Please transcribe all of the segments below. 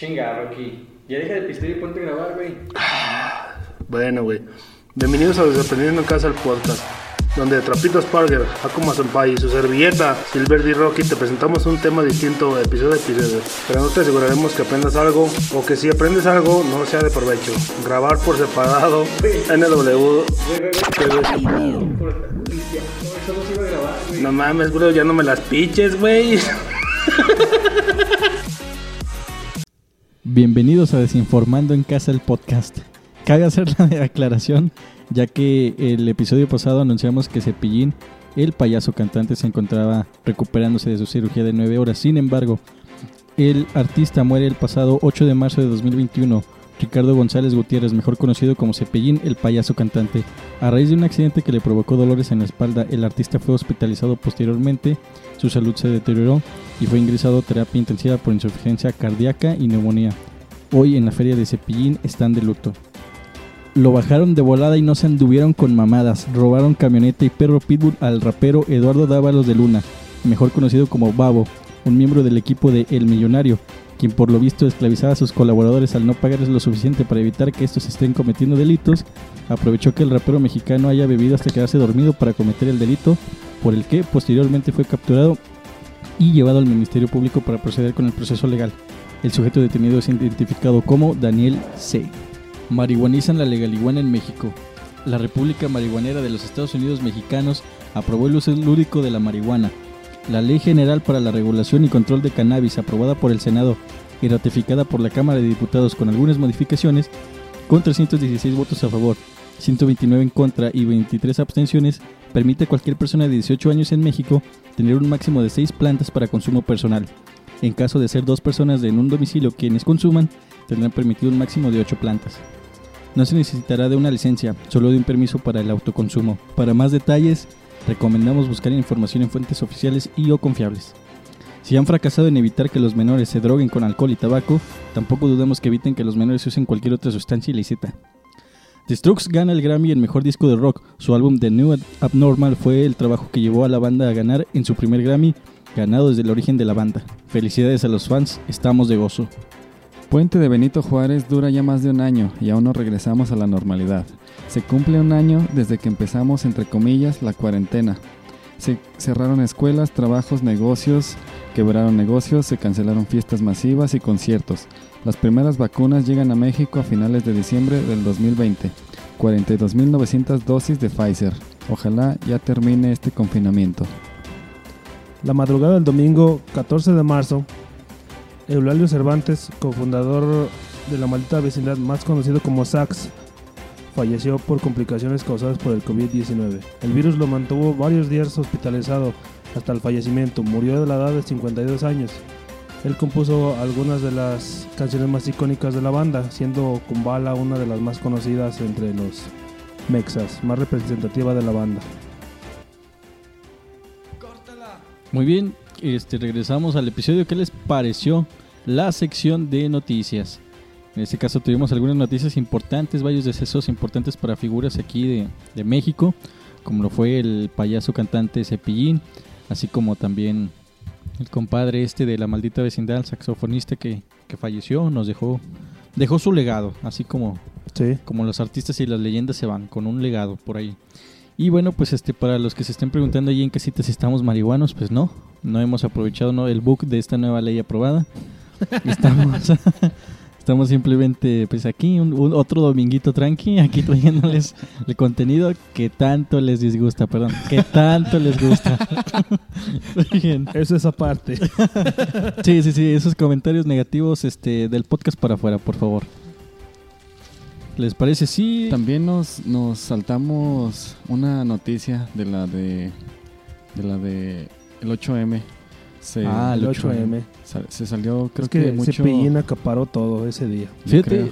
Chinga, Rocky. Ya deja de pistear y ponte a grabar, güey. Bueno, güey. Bienvenidos a Desaprendiendo en Casa el podcast, donde Trapitos Parker, Akuma Senpai y su servilleta Silverdi Rocky te presentamos un tema distinto episodio a episodio. Pero no te aseguraremos que aprendas algo o que si aprendes algo no sea de provecho. Grabar por separado, NW. No mames, bro, ya no me las piches, güey. Bienvenidos a Desinformando en Casa el podcast. Cabe hacer la aclaración, ya que el episodio pasado anunciamos que Cepillín, el payaso cantante, se encontraba recuperándose de su cirugía de 9 horas. Sin embargo, el artista muere el pasado 8 de marzo de 2021. Ricardo González Gutiérrez, mejor conocido como Cepillín, el payaso cantante. A raíz de un accidente que le provocó dolores en la espalda, el artista fue hospitalizado posteriormente, su salud se deterioró y fue ingresado a terapia intensiva por insuficiencia cardíaca y neumonía. Hoy en la feria de Cepillín están de luto. Lo bajaron de volada y no se anduvieron con mamadas. Robaron camioneta y perro pitbull al rapero Eduardo Dávalos de Luna, mejor conocido como Babo, un miembro del equipo de El Millonario, quien por lo visto esclavizaba a sus colaboradores al no pagarles lo suficiente para evitar que estos estén cometiendo delitos, aprovechó que el rapero mexicano haya bebido hasta quedarse dormido para cometer el delito, por el que posteriormente fue capturado y llevado al Ministerio Público para proceder con el proceso legal. El sujeto detenido es identificado como Daniel C. Marihuanizan la legaliguana en México. La República Marihuanera de los Estados Unidos Mexicanos aprobó el uso lúdico de la marihuana. La Ley General para la Regulación y Control de Cannabis, aprobada por el Senado y ratificada por la Cámara de Diputados con algunas modificaciones, con 316 votos a favor, 129 en contra y 23 abstenciones, permite a cualquier persona de 18 años en México tener un máximo de 6 plantas para consumo personal. En caso de ser dos personas en un domicilio quienes consuman, tendrán permitido un máximo de 8 plantas. No se necesitará de una licencia, solo de un permiso para el autoconsumo. Para más detalles, recomendamos buscar información en fuentes oficiales y o confiables. Si han fracasado en evitar que los menores se droguen con alcohol y tabaco, tampoco dudamos que eviten que los menores usen cualquier otra sustancia ilícita. The Strokes gana el Grammy en Mejor Disco de Rock. Su álbum The New Abnormal fue el trabajo que llevó a la banda a ganar en su primer Grammy, ganado desde el origen de la banda. Felicidades a los fans, estamos de gozo. Puente de Benito Juárez dura ya más de un año y aún no regresamos a la normalidad. Se cumple un año desde que empezamos, entre comillas, la cuarentena. Se cerraron escuelas, trabajos, negocios, quebraron negocios, se cancelaron fiestas masivas y conciertos. Las primeras vacunas llegan a México a finales de diciembre del 2020. 42.900 dosis de Pfizer. Ojalá ya termine este confinamiento. La madrugada del domingo 14 de marzo, Eulalio Cervantes, cofundador de la maldita vecindad más conocido como SAX, falleció por complicaciones causadas por el COVID-19. El virus lo mantuvo varios días hospitalizado hasta el fallecimiento. Murió de la edad de 52 años. Él compuso algunas de las canciones más icónicas de la banda, siendo Kumbala una de las más conocidas entre los mexas, más representativa de la banda. Muy bien, este, regresamos al episodio. ¿Qué les pareció la sección de noticias? En este caso tuvimos algunas noticias importantes, varios decesos importantes para figuras aquí de, de México, como lo fue el payaso cantante Cepillín, así como también el compadre este de la maldita vecindad, el saxofonista que, que falleció, nos dejó, dejó su legado, así como, Sí. como los artistas y las leyendas se van, con un legado por ahí. Y bueno, pues este para los que se estén preguntando ahí en casita si estamos marihuanos, pues no, no hemos aprovechado ¿no? el book de esta nueva ley aprobada. Estamos, estamos simplemente pues aquí, un, un otro dominguito tranqui, aquí trayéndoles el contenido que tanto les disgusta, perdón, que tanto les gusta. Bien. Eso es aparte. Sí, sí, sí, esos comentarios negativos este, del podcast para afuera, por favor. ¿Les parece? Sí. También nos, nos saltamos una noticia de la de, de la de el 8M. Se, Ah, El el 8M. sa- se salió, creo es que, que, mucho. Cepillín acaparó todo ese día. Fíjate,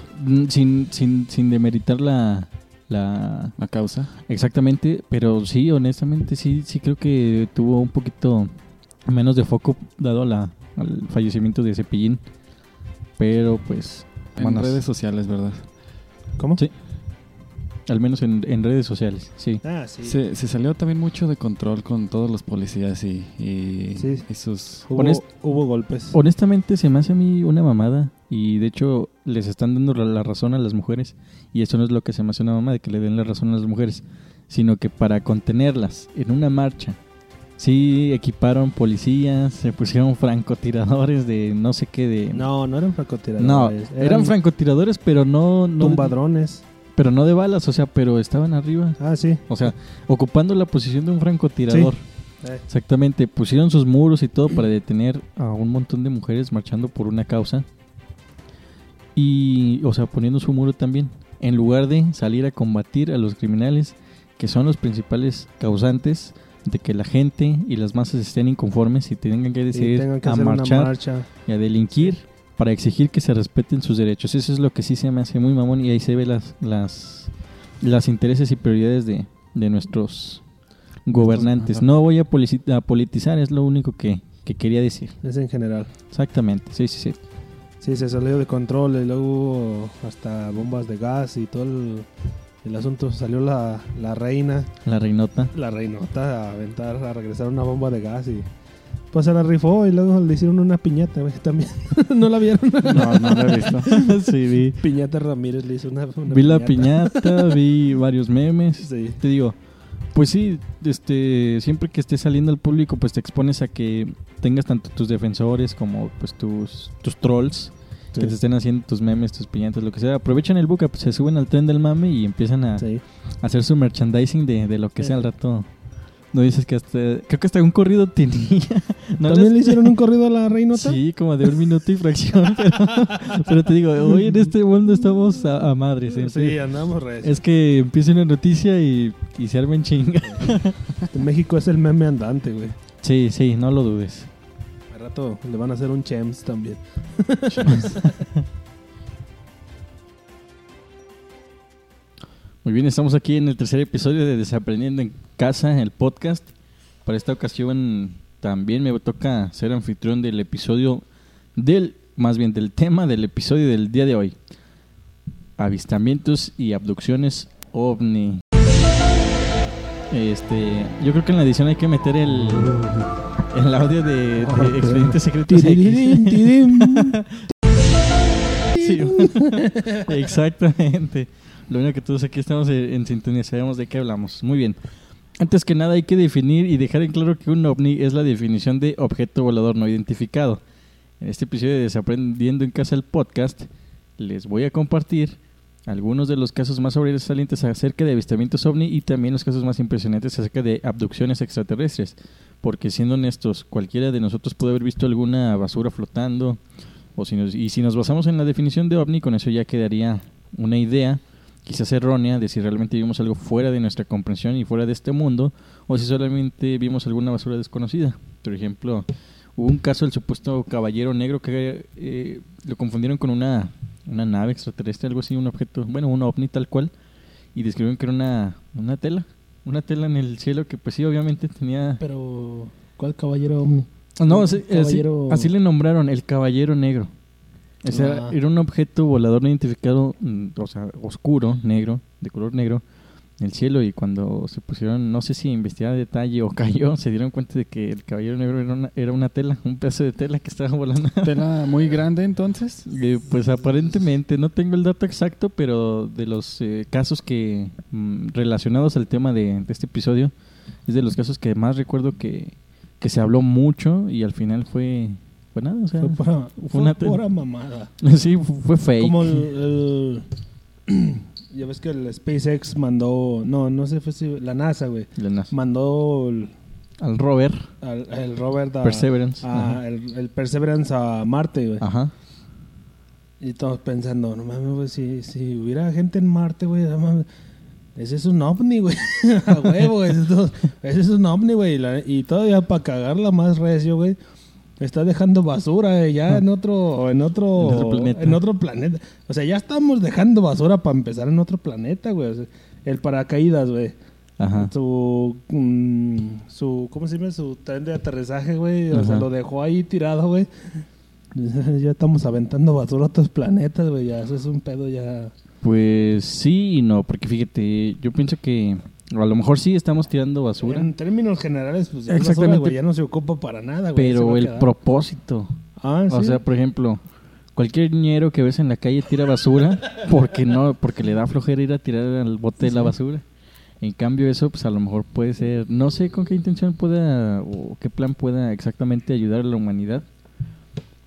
sin, sin, sin demeritar la, la... la causa. Exactamente, pero sí, honestamente, sí, sí creo que tuvo un poquito menos de foco dado a la, al fallecimiento de Cepillín. Pero pues, En Manos. redes sociales, ¿verdad? ¿Cómo? Sí. al menos en, en redes sociales, sí. Ah, sí. Se, se salió también mucho de control con todos los policías y, y, Sí. y sus... Hubo, Honest- hubo golpes. Honestamente, se me hace a mí una mamada Y de hecho les están dando la, razón a las mujeres. Y eso no es lo que se me hace una mamá de que le den la razón a las mujeres. Sino que para contenerlas en una marcha, sí equiparon policías, se pusieron francotiradores de no sé qué de... No, no eran francotiradores. No, eran francotiradores, pero no, no tumbadrones. pero no de balas, o sea, pero estaban arriba. Ah, sí. O sea, ocupando la posición de un francotirador. Eh, Exactamente, pusieron sus muros y todo para detener a un montón de mujeres marchando por una causa. Y, o sea, poniendo su muro también. En lugar de salir a combatir a los criminales, que son los principales causantes de que la gente y las masas estén inconformes y tengan que decidir tengan que a marchar marcha. y a delinquir para exigir que se respeten sus derechos. Eso es lo que sí se me hace muy mamón y ahí se ve las las, las intereses y prioridades de, de nuestros gobernantes. No voy a, a politizar, es lo único que, que quería decir. Es en general. Exactamente, sí, sí, sí. Sí, se salió de control y luego hasta bombas de gas y todo el, el asunto. Salió la, la reina, La reinota. la reinota a aventar, a regresar una bomba de gas y pues se la rifó y luego le hicieron una piñata, güey, también. ¿No la vieron? No, no lo he visto. sí, vi. Piñata Ramírez le hizo una, una Vi la piñata, vi varios memes. Sí. Te digo, pues sí, este, siempre que estés saliendo al público, pues te expones a que tengas tanto tus defensores como pues tus, tus trolls Sí. que te estén haciendo tus memes, tus piñatas, lo que sea. Aprovechan el buca, pues se suben al tren del mame y empiezan a, Sí. a hacer su merchandising de, de lo que sea al rato. No dices que hasta, creo que hasta un corrido tenía. ¿No ¿También les- le hicieron un corrido a la reinota? Sí, como de un minuto y fracción, pero, pero te digo, hoy en este mundo estamos a, a madres. ¿eh? Sí, andamos re. Es que empieza una noticia y, y se armen chinga. México es el meme andante, güey. Sí, sí, no lo dudes. Le van a hacer un chems también. Muy bien, estamos aquí en el tercer episodio de Desaprendiendo en Casa, el podcast. Para esta ocasión también me toca ser anfitrión del episodio del, más bien del tema del episodio del día de hoy. Avistamientos y abducciones ovni. Este, yo creo que en la edición hay que meter el, el audio de, de Expedientes Secretos X. Sí, exactamente. Lo único que todos aquí estamos en, en sintonía, sabemos de qué hablamos. Muy bien. Antes que nada hay que definir y dejar en claro que un ovni es la definición de objeto volador no identificado. En este episodio de Desaprendiendo en Casa el podcast les voy a compartir algunos de los casos más sobresalientes acerca de avistamientos ovni y también los casos más impresionantes acerca de abducciones extraterrestres. Porque siendo honestos, cualquiera de nosotros puede haber visto alguna basura flotando, o si nos- y si nos basamos en la definición de ovni, con eso ya quedaría una idea, quizás errónea, de si realmente vimos algo fuera de nuestra comprensión y fuera de este mundo, o si solamente vimos alguna basura desconocida. Por ejemplo, hubo un caso del supuesto caballero negro que eh, lo confundieron con una, una nave extraterrestre, algo así, un objeto, bueno, un ovni tal cual, y describieron que era una, una tela, una tela en el cielo que pues sí, obviamente tenía... Pero, ¿cuál caballero? No, sí, así, caballero- así le nombraron, el caballero negro. O sea, Ah. era un objeto volador no identificado, mm, o sea, oscuro, negro, de color negro, el cielo. Y cuando se pusieron, no sé si investigar a detalle o cayó, se dieron cuenta de que el caballero negro era una, era una tela, un pedazo de tela que estaba volando. Tela muy grande entonces. Eh, pues aparentemente, no tengo el dato exacto, pero de los eh, casos que mm, relacionados al tema de, de este episodio, es de los casos que más recuerdo que, que se habló mucho y al final fue, fue nada, o sea, Fue pura, fue una- pura mamada. sí, fu- fue fake. Como el, el- ya ves que el SpaceX mandó, no, no sé, fue si la NASA, güey, La NASA. mandó el, Al rover, al- el Robert a, Perseverance. a- el, el Perseverance a Marte, güey. Ajá. Y todos pensando, no mames, güey, si, si hubiera gente en Marte, güey, no mames, ese es un ovni, güey. a huevo, güey, ese es un- ese es un ovni, güey. Y, la- y todavía para cagarla más recio, güey. Está dejando basura eh, ya en otro, en otro, En otro planeta. en otro planeta. O sea, ya estamos dejando basura para empezar en otro planeta, güey. O sea, el paracaídas, güey. Ajá. Su, mm, su, ¿cómo se llama? Su tren de aterrizaje, güey. O sea, lo dejó ahí tirado, güey. Ya estamos aventando basura a otros planetas, güey. Ya, eso es un pedo ya. Pues sí y no, porque fíjate, yo pienso que a lo mejor sí estamos tirando basura, En términos generales, pues ya, basura, Exactamente. güey, ya no se ocupa para nada, güey. pero el quedar. propósito, Ah, o sí. sea, por ejemplo, Cualquier ñero que ves en la calle tira basura porque no, porque le da flojera ir a tirar al bote de la basura. En cambio eso, pues a lo mejor puede ser, no sé con qué intención pueda o qué plan pueda exactamente ayudar a la humanidad.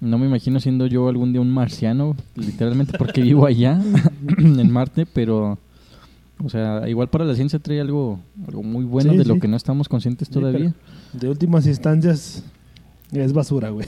No me imagino siendo yo algún día un marciano, literalmente porque vivo allá, en Marte, pero, o sea, igual para la ciencia trae algo, algo muy bueno Sí, de lo que no estamos conscientes todavía. De últimas instancias, es basura, güey.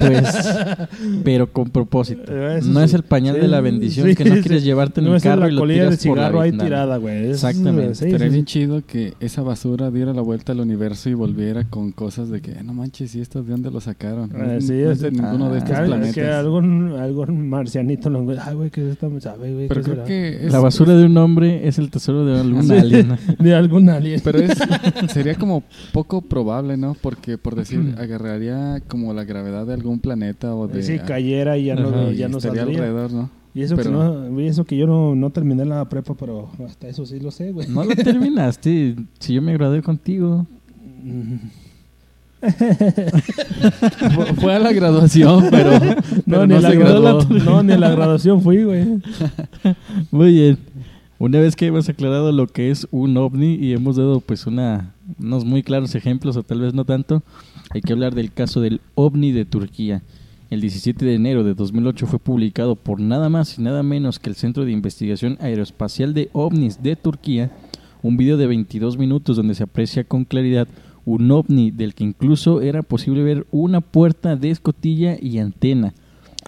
Pues, pero con propósito. Eh, Eso No sí. es el pañal Sí, de la bendición sí, que no sí. quieres llevarte en No el es carro la y lo colilla de tiras por la cigarro ahí tirada, güey. Es- Exactamente. sí, Estaría sí, bien sí. chido que esa basura diera la vuelta al universo y volviera con cosas de que, "Ah, no manches, ¿y estos de dónde lo sacaron? No, Ah, es- sí, no es es- de ninguno de ah, estos Que, al- planetas. que algún, algún marcianito lo encuentra. Ay, güey, ¿qué es esta? ¿Sabe, güey? Pero ¿Qué creo será? que es, La basura de un hombre es el tesoro de algún alien. De algún alien. Pero es, sería como poco probable, ¿no? Porque, por decir, agarraría como la gravedad de algún planeta o de... si cayera y ya no, Ajá, y ya no saldría. alrededor, ¿no? Y eso, que Pero- no, y eso que yo no, no terminé la prepa, pero hasta eso sí lo sé, güey. No lo terminaste. Si yo me gradué contigo. Fue- a la graduación, pero, No, no, ni, a la graduó. no, ni a la graduación fui, güey. Muy bien. Una vez que hemos aclarado lo que es un ovni y hemos dado pues una, unos muy claros ejemplos o tal vez no tanto, hay que hablar del caso del ovni de Turquía. El 17 de enero de 2008 fue publicado por nada más y nada menos que el Centro de Investigación Aeroespacial de OVNIs de Turquía un video de 22 minutos donde se aprecia con claridad un ovni del que incluso era posible ver una puerta de escotilla y antena.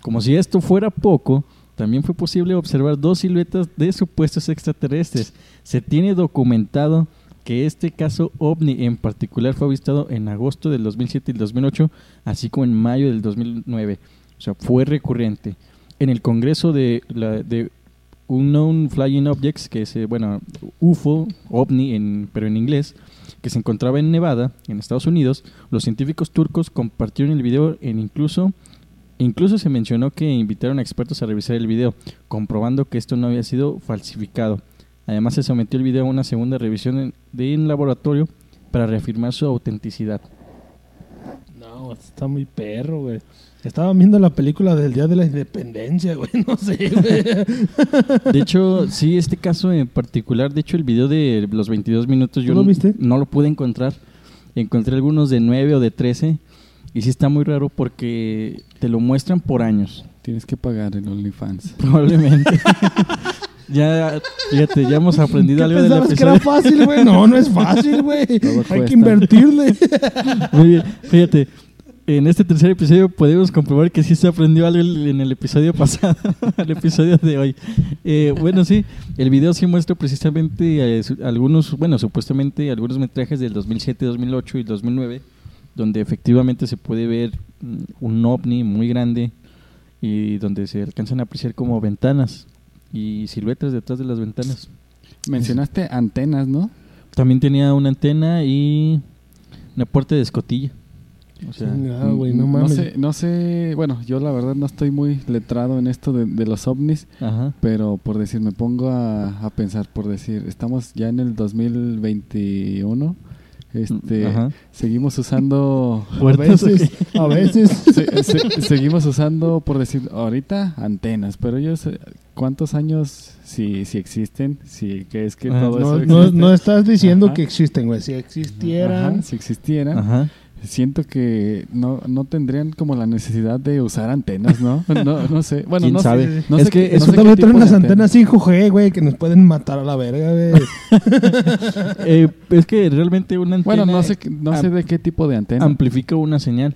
Como si esto fuera poco, también fue posible observar dos siluetas de supuestos extraterrestres. Se tiene documentado que este caso ovni en particular fue avistado en agosto del 2007 y el 2008, así como en mayo del 2009. O sea, fue recurrente. En el Congreso de, la, de Unknown Flying Objects, que es, eh, bueno, UFO, ovni, en, pero en inglés, que se encontraba en Nevada, en Estados Unidos, los científicos turcos compartieron el video en incluso Incluso se mencionó que invitaron a expertos a revisar el video, comprobando que esto no había sido falsificado. Además se sometió el video a una segunda revisión en, de en laboratorio para reafirmar su autenticidad. No, está muy perro, güey. Estaba viendo la película del Día de la Independencia, güey. No sé, güey. De hecho, sí, este caso en particular, de hecho el video de los 22 minutos yo ¿Tú lo no- viste? no lo pude encontrar. Encontré algunos de 9 o de 13 y sí está muy raro porque te lo muestran por años. Tienes que pagar el OnlyFans. Probablemente. ya, fíjate, ya hemos aprendido ¿Qué algo del pensabas que era episodio. fácil, güey? No, no es fácil, güey. Hay que invertirle. Muy bien, fíjate. En este tercer episodio podemos comprobar que sí se aprendió algo en el episodio pasado, el episodio de hoy. Eh, bueno, sí, el video sí muestra precisamente eh, algunos, bueno, supuestamente algunos metrajes del 2007, 2008 y 2009, donde efectivamente se puede ver mm, un ovni muy grande y donde se alcanzan a apreciar como ventanas y siluetas detrás de las ventanas. Mencionaste antenas, ¿no? También tenía una antena y una puerta de escotilla. O sea, güey, no sé, no sé, bueno, yo la verdad no estoy muy letrado en esto de, de los ovnis, ajá. pero por decir, me pongo a, a pensar, por decir, estamos ya en el 2021, este, Ajá. seguimos usando, A veces, a veces. se- se- seguimos usando, por decir, ahorita antenas, pero ellos, ¿cuántos años si, si existen? Si que es que Ah, todo No, eso existe? no estás diciendo Ajá. que existen, güey. Si existieran. Ajá, si existieran, Ajá. Siento que no, no tendrían como la necesidad de usar antenas, ¿no? No, no sé. Bueno, ¿Quién no sabe? sé. No Es sé que qué- Eso no unas antena. antenas 5G, güey, que nos pueden matar a la verga, güey. Eh, es que realmente una antena Bueno, no sé, qué- no sé de qué tipo de antena. amplifica una señal.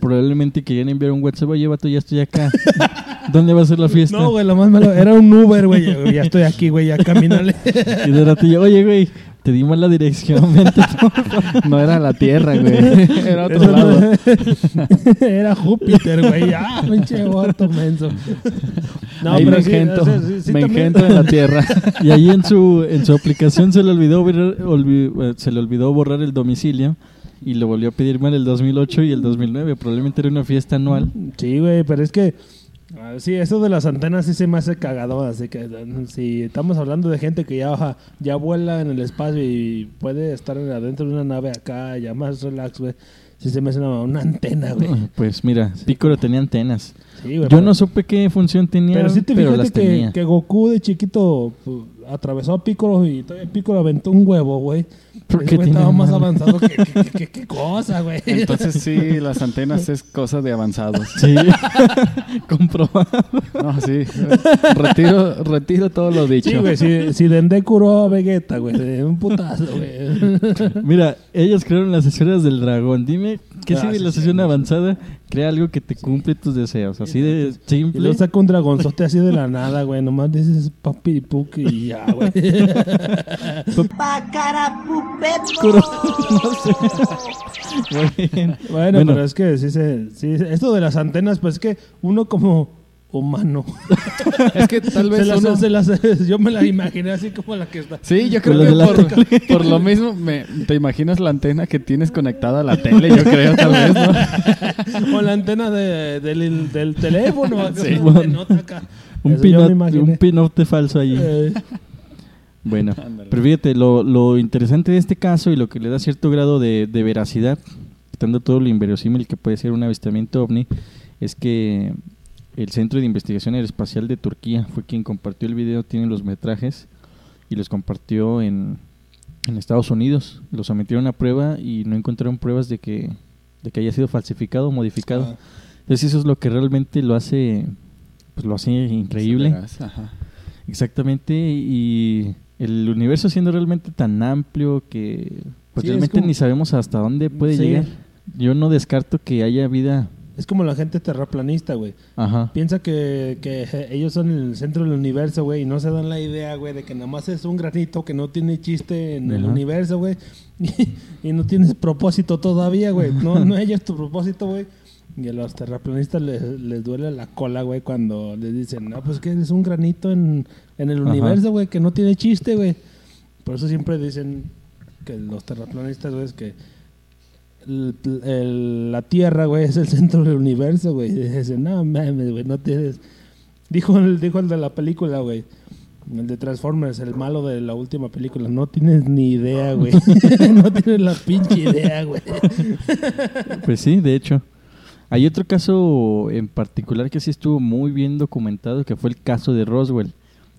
Probablemente querían enviar un WhatsApp, oye, vato, ya estoy acá. ¿Dónde va a ser la fiesta? No, güey, lo más malo. Era un Uber, güey. Ya estoy aquí, güey, ya camínale. Y de rato yo, oye, güey, te di mal la dirección, vente. No era la Tierra, güey. Era otro Eso lado. no- Era Júpiter, güey. Ah, pinche vato menso. No, Ahí me pero sí, engento, sí- sí me engento en la Tierra. Y ahí en su, en su aplicación se le olvidó borrar, olvi- eh, se le olvidó borrar el domicilio y lo volvió a pedir mal el 2008 y el 2009. Probablemente era una fiesta anual. Sí, güey, pero es que. Ah, Sí, eso de las antenas sí se me hace cagado, así que eh, si estamos hablando de gente que ya ya vuela en el espacio y puede estar adentro de una nave acá, ya más relax, güey. Sí se me hace una, una antena, güey. Pues mira, Pícoro tenía antenas. Sí, güey, Yo pero- no supe qué función tenía, Pero sí te las que, tenía. que Goku de chiquito pues, atravesó a Piccolo y todavía Piccolo aventó un huevo, güey. ¿Por Ese qué güey tiene estaba más avanzado que, que, que- que- cosa, güey. Entonces sí, las antenas es cosa de avanzados. Sí, comprobado. No, sí. Retiro, retiro todo lo dicho. Sí, güey, si, si Dende curó a Vegeta, güey, un putazo, güey. Mira, ellos crearon las esferas del dragón. Dime, ¿qué Ah, civilización sí, sí. avanzada crea algo que te cumple tus deseos? Así de Y simple. luego saca un dragonzote así de la nada, güey. Nomás dices papi puc y ya, güey. Oscuro. no sé. Muy bien. Bueno, Bueno. pero es que sí se... Sí, esto de las antenas, pues es que uno como humano... Es que tal se vez las- uno... se las- yo me la imaginé así como la que está... Sí, yo Con creo lo que de la por, lo mismo me, te imaginas la antena que tienes conectada a la tele, yo creo, tal vez, ¿no? O la antena de- del, del teléfono. acá, Sí. donde nota acá. Un Eso yo me pinote, imaginé. un pinote falso allí. Eh, Bueno, Ándale. pero fíjate, lo, lo interesante de este caso y lo que le da cierto grado de, de veracidad, quitando todo lo inverosímil que puede ser un avistamiento ovni, es que el Centro de Investigación Aeroespacial de Turquía fue quien compartió el video, tiene los metrajes y los compartió en, en Estados Unidos. Lo sometieron a prueba y no encontraron pruebas de que, de que haya sido falsificado o modificado. Ah. Entonces eso es lo que realmente lo hace, pues lo hace increíble. Exactamente, y el universo siendo realmente tan amplio que pues Sí, es realmente como- ni sabemos hasta dónde puede Sí. llegar. Yo no descarto que haya vida. Es como la gente terraplanista, güey. Ajá. Piensa que, que ellos son el centro del universo, güey, y no se dan la idea, güey, de que nada más es un granito que no tiene chiste en el universo, güey, y, no tienes propósito todavía, güey. No, no ellos tu propósito, güey. Y a los terraplanistas les, les duele la cola, güey, cuando les dicen, no, pues que es un granito en, en el Ajá. universo, güey, que no tiene chiste, güey. Por eso siempre dicen que los terraplanistas, güey, es que el- el- la Tierra, güey, es el centro del universo, güey. Dicen, no mames, güey, no tienes... Dijo el, dijo el de la película, güey. El de Transformers, el malo de la última película. No tienes ni idea, güey. no tienes la pinche idea, güey. Pues sí, de hecho. Hay otro caso en particular que sí estuvo muy bien documentado, que fue el caso de Roswell,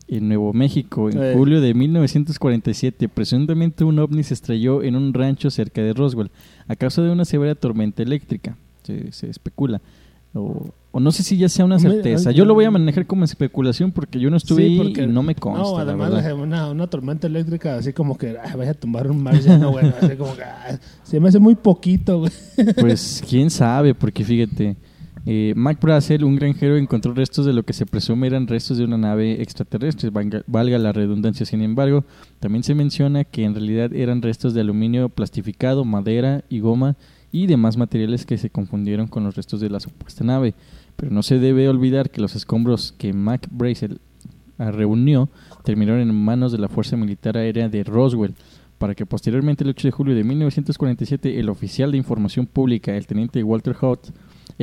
en Nuevo México, en Eh. julio de 1947. Presuntamente un ovni se estrelló en un rancho cerca de Roswell, a causa de una severa tormenta eléctrica, se, se especula. O, o no sé si ya sea una certeza. Yo lo voy a manejar como especulación porque yo no estuve Sí, ahí porque- y no me consta. No, la además verdad. una, una tormenta eléctrica así como que ay, vaya a tumbar un marciano, güey. Así como que ay, se me hace muy poquito, güey. Pues quién sabe, porque fíjate, eh, Mac Brazel, un granjero, encontró restos de lo que se presume eran restos de una nave extraterrestre, valga, la redundancia. Sin embargo, también se menciona que en realidad eran restos de aluminio plastificado, madera y goma y demás materiales que se confundieron con los restos de la supuesta nave. Pero no se debe olvidar que los escombros que Mac Brazel ah, reunió terminaron en manos de la Fuerza Militar Aérea de Roswell, para que posteriormente el 8 de julio de 1947 el oficial de información pública, el teniente Walter Hout,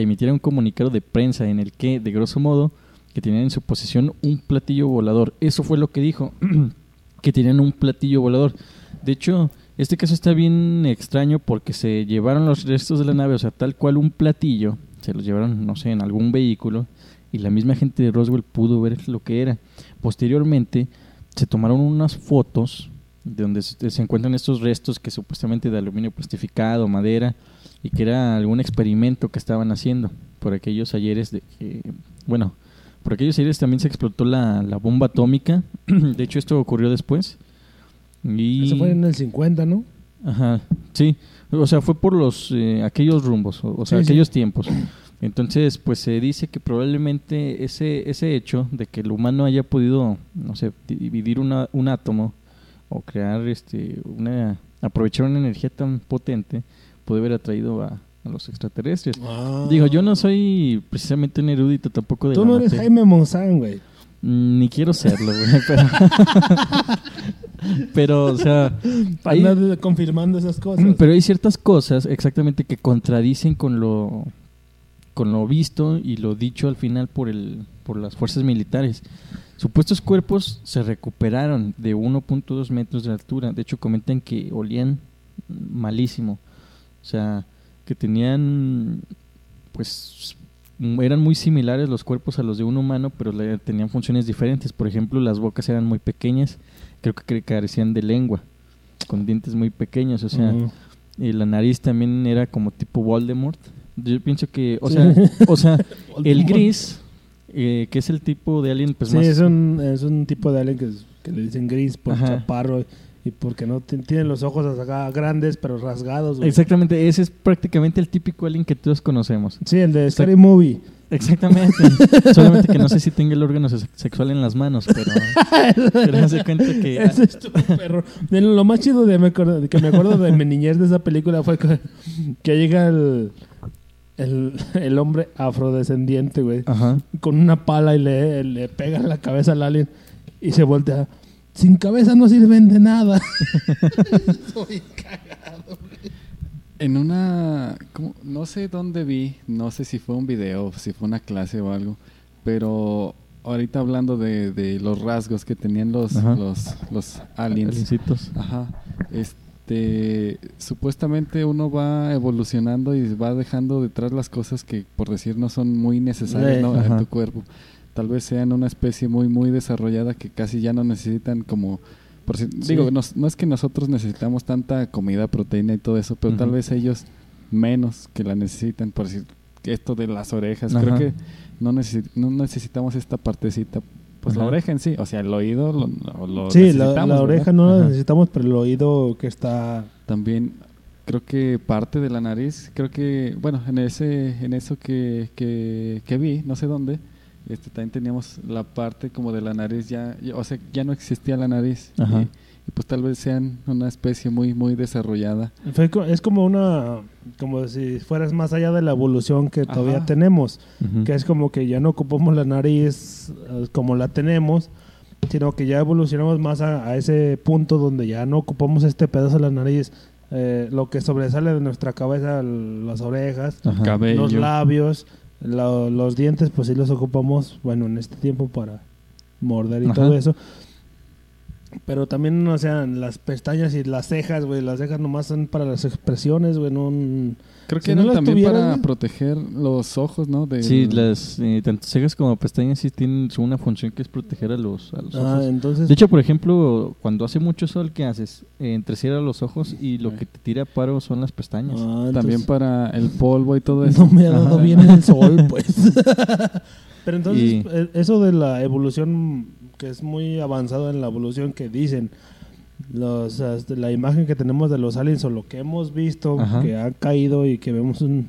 emitiera un comunicado de prensa en el que, de grosso modo, que tenían en su posesión un platillo volador. Eso fue lo que dijo, que tenían un platillo volador. De hecho, este caso está bien extraño porque se llevaron los restos de la nave, o sea, tal cual un platillo, se los llevaron, no sé, en algún vehículo, y la misma gente de Roswell pudo ver lo que era. Posteriormente, se tomaron unas fotos de donde se encuentran estos restos que supuestamente de aluminio plastificado, madera, y que era algún experimento que estaban haciendo por aquellos ayeres de que, bueno, por aquellos ayeres también se explotó la, la bomba atómica. de hecho, esto ocurrió después. Y... Eso fue en el 50, ¿no? Ajá, sí. O sea, fue por los eh, aquellos rumbos, o, o sea, Sí, sí. aquellos tiempos. Entonces, pues se dice que probablemente ese ese hecho de que el humano haya podido, no sé, dividir una, un átomo o crear este una aprovechar una energía tan potente puede haber atraído a, a los extraterrestres. Digo, yo no soy precisamente un erudito tampoco de Tú la no eres materia. Jaime Monzán, güey. Mm, Ni quiero serlo, güey, pero... pero, o sea... Hay- andar confirmando esas cosas. Mm, Pero hay ciertas cosas exactamente que contradicen con lo con lo visto y lo dicho al final por el por las fuerzas militares. Supuestos cuerpos se recuperaron de 1.2 metros de altura. De hecho, comentan que olían malísimo. O sea, que tenían pues eran muy similares los cuerpos a los de un humano, pero le- tenían funciones diferentes. Por ejemplo, las bocas eran muy pequeñas, creo que carecían de lengua, con dientes muy pequeños, o sea, y la nariz también era como tipo Voldemort. Yo pienso que, o Sí. sea, o sea, el gris, eh, que es el tipo de alien, pues sí, más es un, es un tipo de alien que, es- que le dicen gris por Ajá. chaparro y porque no ti- tienen los ojos acá grandes pero rasgados. güey. Exactamente, ese es prácticamente el típico alien que todos conocemos. Sí, el de Scary Movie. Exactamente. Solamente que no sé si tenga el órgano se- sexual en las manos, pero, pero haz de cuenta que... Ese es tu perro. Lo más chido de, me acuerdo- de que me acuerdo de mi niñez de esa película fue que, que llega el, el, el hombre afrodescendiente, güey, Ajá. con una pala y le, le pega en la cabeza al alien y se voltea. Sin cabeza no sirven de nada. Soy cagado. En una, ¿cómo? no sé dónde vi, no sé si fue un video, si fue una clase o algo, pero ahorita hablando de, de los rasgos que tenían los, Ajá. los, los aliens, Aliencitos. Ajá. Este, supuestamente uno va evolucionando y va dejando detrás las cosas que, por decir, no son muy necesarias en tu cuerpo. Tal vez sean una especie muy, muy desarrollada que casi ya no necesitan como... Por si- Sí. Digo, no es que nosotros necesitamos tanta comida, proteína y todo eso, pero tal vez ellos menos que la necesitan. Por decir, esto de las orejas, Ajá. creo que no, no necesitamos esta partecita. Pues la oreja en sí, o sea, el oído lo, lo- lo Sí, la, necesitamos, la ¿verdad? oreja no la necesitamos, pero el oído que está... También creo que parte de la nariz, creo que, bueno, en ese, en eso que, que, que vi, no sé dónde, este, también teníamos la parte como de la nariz ya, ya- o sea, ya no existía la nariz. Ajá. Y, y pues tal vez sean una especie muy, muy desarrollada. Es como una... Como si fueras más allá de la evolución que todavía Ajá. tenemos. Que es como que ya no ocupamos la nariz eh, como la tenemos, sino que ya evolucionamos más a, a ese punto donde ya no ocupamos este pedazo de la nariz, eh, lo que sobresale de nuestra cabeza, las orejas, Ajá. Los labios, lo- los dientes, pues sí los ocupamos, bueno, en este tiempo para morder y Ajá. todo eso. Pero también, o sea, las pestañas y las cejas, güey, las cejas nomás son para las expresiones, güey, no... Creo que Si no eran también para proteger los ojos, ¿no? De, Sí, las eh, tanto cejas como pestañas sí tienen su- una función que es proteger a los, a los Ah, ojos. entonces... De hecho, por ejemplo, cuando hace mucho sol, ¿qué haces? Eh, entrecierras los ojos y lo que te tira paro son las pestañas. ah, También para el polvo y todo eso. No me ha dado Ajá. bien el sol, pues. Pero entonces, Y- eh, eso de la evolución, que es muy avanzado en la evolución que dicen, los, este, la imagen que tenemos de los aliens o lo que hemos visto, Ajá. que ha caído y que vemos un,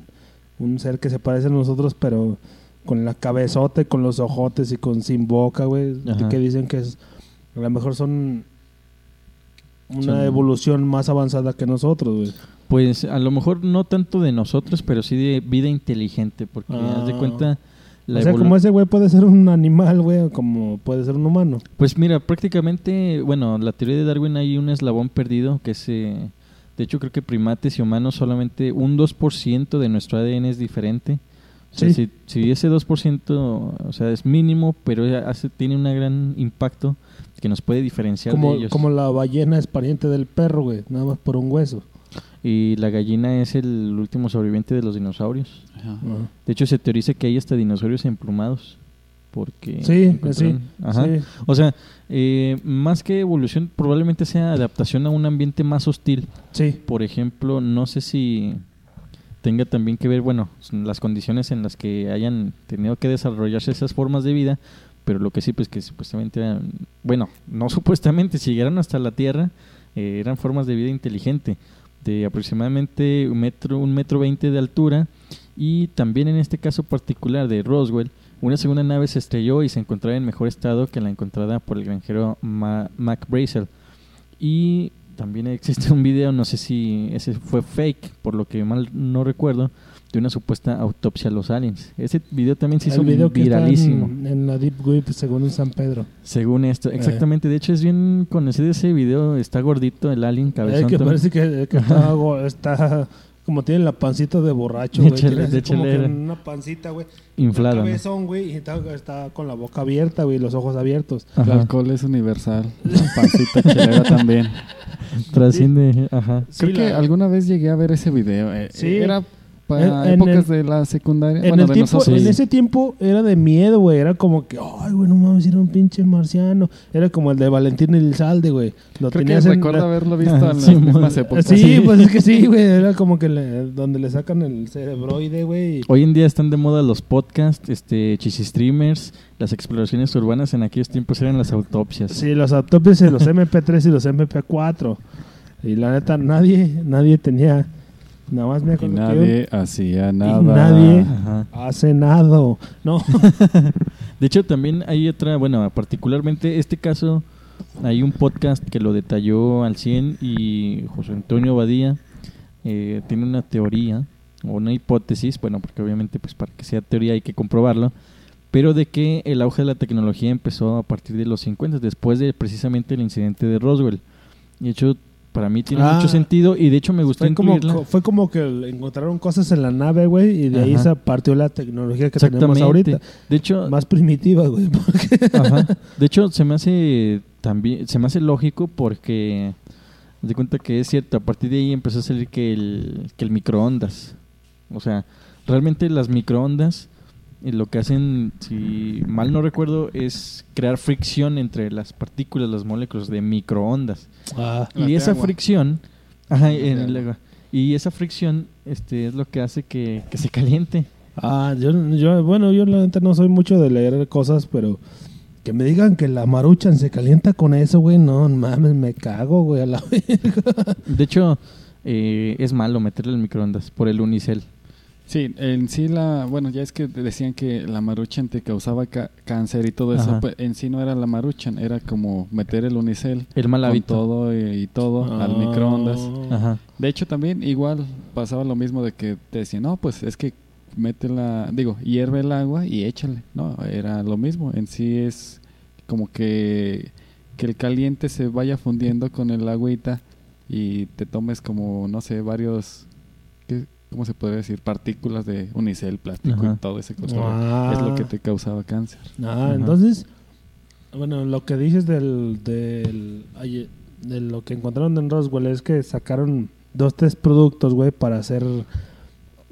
un ser que se parece a nosotros, pero con la cabezota y con los ojotes y con sin boca, güey, que dicen que es, a lo mejor son una Son- evolución más avanzada que nosotros, güey. Pues a lo mejor no tanto de nosotros, pero sí de vida inteligente, porque haz de Ah. cuenta la o sea, como ese güey puede ser un animal, güey, o como puede ser un humano. Pues mira, prácticamente, bueno, la teoría de Darwin hay un eslabón perdido que es, eh, de hecho creo que primates y humanos solamente un 2% de nuestro ADN es diferente. O sea, Sí. si, si ese 2%, o sea, es mínimo, pero hace, tiene un gran impacto que nos puede diferenciar Como, de ellos. como la ballena es pariente del perro, güey, nada más por un hueso. Y la gallina es el último sobreviviente de los dinosaurios. Ajá. De hecho, se teoriza que hay hasta dinosaurios emplumados. Porque Sí, encontraron- sí, Ajá. sí. O sea, eh, más que evolución, probablemente sea adaptación a un ambiente más hostil. Sí, Por ejemplo, no sé si tenga también que ver, bueno, las condiciones en las que hayan tenido que desarrollarse esas formas de vida, pero lo que sí, pues que supuestamente eran, bueno, no supuestamente, si llegaron hasta la Tierra, eh, eran formas de vida inteligente, de aproximadamente un metro, un metro veinte de altura, y también en este caso particular de Roswell, una segunda nave se estrelló y se encontraba en mejor estado que la encontrada por el granjero Ma- Mac Brazel. Y también existe un video, no sé si ese fue fake, por lo que mal no recuerdo, de una supuesta autopsia a los aliens. Ese video también se hizo el video que viralísimo. en, en la Deep Web, según en San Pedro. Según Eh. esto, exactamente. De hecho, es bien conocido ese video. Está gordito el alien Eh, cabezón. que también. parece que, que está, está como tiene la pancita de borracho, De tiene así de como que chelera. una pancita, güey. ¿no? cabezón, güey, y está, está con la boca abierta, güey, y los ojos abiertos. El Ajá. alcohol es universal. La pancita chelera también. Trasciende. Ajá. Sí, Creo que la- alguna vez llegué a ver ese video. eh, Sí. Era para En- en épocas el- de la secundaria. En, bueno, el de tiempo, nosotros. en ese tiempo era de miedo, güey. Era como que, ay, güey, no mames, era un pinche marciano. Era como el de Valentín Elizalde, güey. Lo Creo que tenías en recuerdo la- haberlo visto Ah, en las sí, mismas mon- épocas. Sí, pues es que sí, güey. Era como que le- donde le sacan el cerebroide, güey. Hoy en día están de moda los podcasts, este, streamers, las exploraciones urbanas. En aquellos tiempos eran las autopsias. Sí, los autopsias y los MP3 y los MP4. Y la neta, nadie, nadie tenía. Nada más me Y acuerdo que nadie hacía nada. nadie- Ajá. hace nada. No. De hecho, también hay otra, bueno, particularmente este caso, hay un podcast que lo detalló al 100 y José Antonio Badía eh, tiene una teoría o una hipótesis, bueno, porque obviamente pues para que sea teoría hay que comprobarlo, pero de que el auge de la tecnología empezó a partir de los 50, después de precisamente el incidente de Roswell. Y de hecho, para mí tiene Ah. mucho sentido y de hecho me gustó Fue como, fue como que encontraron cosas en la nave, güey. Y de ahí se partió la tecnología que tenemos ahorita. De hecho, Más primitiva, güey. porque- Ajá. De hecho, se me hace también, se me hace lógico porque de cuenta que es cierto, a partir de ahí empezó a salir que el, que el microondas. O sea, realmente las microondas lo que hacen, si mal no recuerdo, es crear fricción entre las partículas, las moléculas de microondas. Ah, y esa agua. fricción, ajá, en el agua. Y esa fricción este, es lo que hace que, que se caliente. Ah, yo, yo, bueno, yo la no soy mucho de leer cosas, pero que me digan que la maruchan se calienta con eso, güey, no mames, me cago, güey, a la verga. De hecho, eh, es malo meterle el microondas por el unicel. Sí, en sí la, bueno, ya es que decían que la maruchan te causaba ca- cáncer y todo eso, pues en sí no era la maruchan, era como meter el unicel El mal con hábito. todo y, y todo al Ah. microondas. Ajá. De hecho también igual pasaba lo mismo de que te decían, no, pues es que mete la, digo, hierve el agua y échale. No, era lo mismo, en sí es como que, que el caliente se vaya fundiendo con el agüita y te tomes como, no sé, varios, ¿qué- ¿cómo se podría decir? Partículas de unicel, plástico Ajá. y todo ese cotorreo. Ah. Es lo que te causaba cáncer. Ah, Ajá. entonces, bueno, lo que dices del, del, de lo que encontraron en Roswell es que sacaron dos, tres productos, güey, para hacer,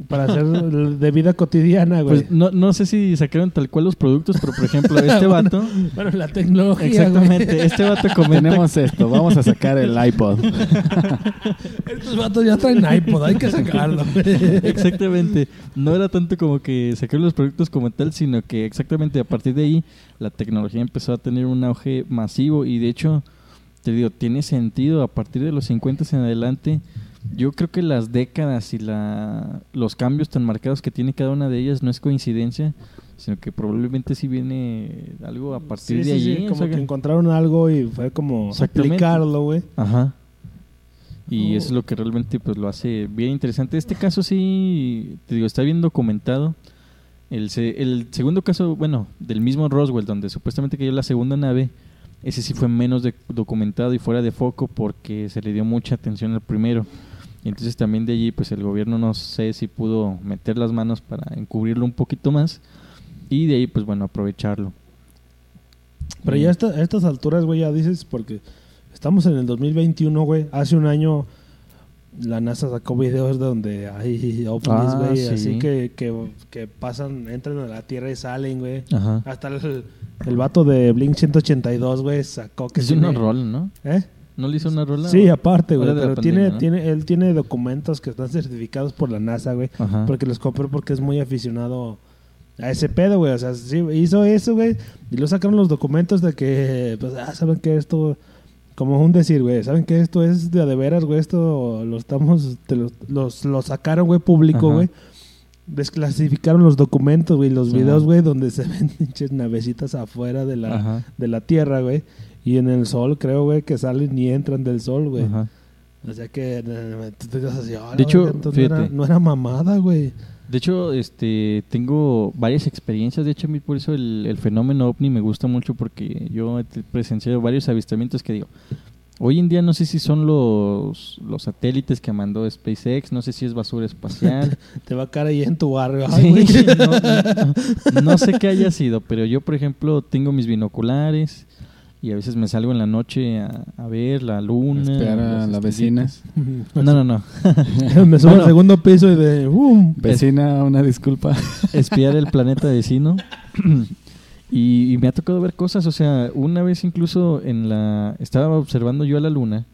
para hacer de vida cotidiana, güey. Pues no, no sé si sacaron tal cual los productos, pero por ejemplo, este vato. bueno, la tecnología, Exactamente, este vato comenta. Tenemos esto, vamos a sacar el iPod. Estos vatos ya traen iPod, hay que sacarlo, güey. Exactamente. No era tanto como que sacaron los productos como tal, sino que exactamente a partir de ahí la tecnología empezó a tener un auge masivo y de hecho, te digo, tiene sentido a partir de los 50 en adelante. Yo creo que las décadas y la, los cambios tan marcados que tiene cada una de ellas no es coincidencia, sino que probablemente sí viene algo a partir Sí, de sí, allí. sí, o como sea que encontraron algo y fue como aplicarlo, güey. Ajá. Y Oh. eso es lo que realmente pues lo hace bien interesante. Este caso sí, te digo, está bien documentado. El, se- el segundo caso, bueno, del mismo Roswell, donde supuestamente cayó la segunda nave, ese sí fue menos de- documentado y fuera de foco porque se le dio mucha atención al primero. Y entonces también de allí, pues el gobierno no sé si pudo meter las manos para encubrirlo un poquito más y de ahí, pues bueno, aprovecharlo. Pero ya a esta- a estas alturas, güey, ya dices, porque estamos en el 2021, güey. Hace un año la NASA sacó videos donde hay ovnis, Ah, güey, sí. así que, que, que pasan, entran a la Tierra y salen, güey. Hasta el, el vato de Blink 182, güey, sacó que Es tiene- una rola, ¿no? ¿Eh? ¿No le hizo una rola? Sí, aparte, güey. Pero tiene, tiene, él tiene documentos que están certificados por la NASA, güey. Porque los compró porque es muy aficionado a ese pedo, güey. O sea, sí, hizo eso, güey. Y luego sacaron los documentos de que, pues, ah, saben que esto, como un decir, güey, saben que esto es de de veras, güey. Esto lo estamos, te lo, los, lo sacaron, güey, público, güey. Desclasificaron los documentos, güey, los videos, güey, donde se ven pinches navecitas afuera de la, Ajá. de la Tierra, güey. Y en el sol, creo, güey, que salen y entran del sol, güey. Ajá. O sea que eh, tú te así, "Ah, la De hecho, no, era, fíjate. no era mamada, güey. De hecho, este, tengo varias experiencias. De hecho, a mí por eso el, el fenómeno ovni me gusta mucho porque yo he presenciado varios avistamientos que digo, hoy en día no sé si son los, los satélites que mandó SpaceX, no sé si es basura espacial. Te va a caer ahí en tu barrio. Ay, Sí, güey. no, no- no sé qué haya sido, pero yo, por ejemplo, tengo mis binoculares y a veces me salgo en la noche a, a ver la luna. A las la vecina. No, no, no. Me subo Bueno. al segundo piso y de. ¡um! Vecina, una disculpa. espiar el planeta vecino. y, y me ha tocado ver cosas, o sea, una vez incluso en la estaba observando yo a la luna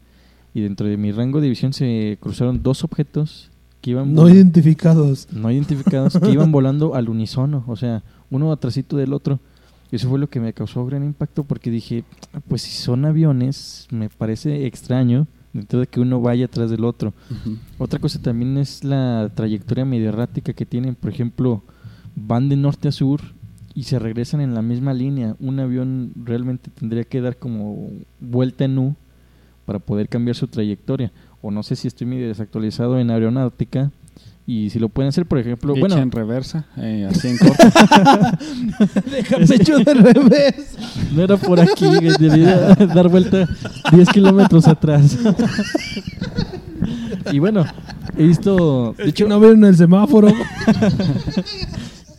y dentro de mi rango de visión se cruzaron dos objetos que iban No identificados. no identificados que iban volando al unísono, o sea, uno atrasito del otro. Y eso fue lo que me causó gran impacto porque dije, pues si son aviones, me parece extraño dentro de que uno vaya atrás del otro. Otra cosa también es la trayectoria medio errática que tienen. Por ejemplo, van de norte a sur y se regresan en la misma línea. Un avión realmente tendría que dar como vuelta en U para poder cambiar su trayectoria. O no sé si estoy medio desactualizado en aeronáutica. Y si lo pueden hacer, por ejemplo, Bueno, bueno, en reversa, eh, así en corto. Déjame hecho de revés. no era por aquí, debía dar vuelta 10 kilómetros atrás. y bueno, he visto, de hecho, no vieron el semáforo.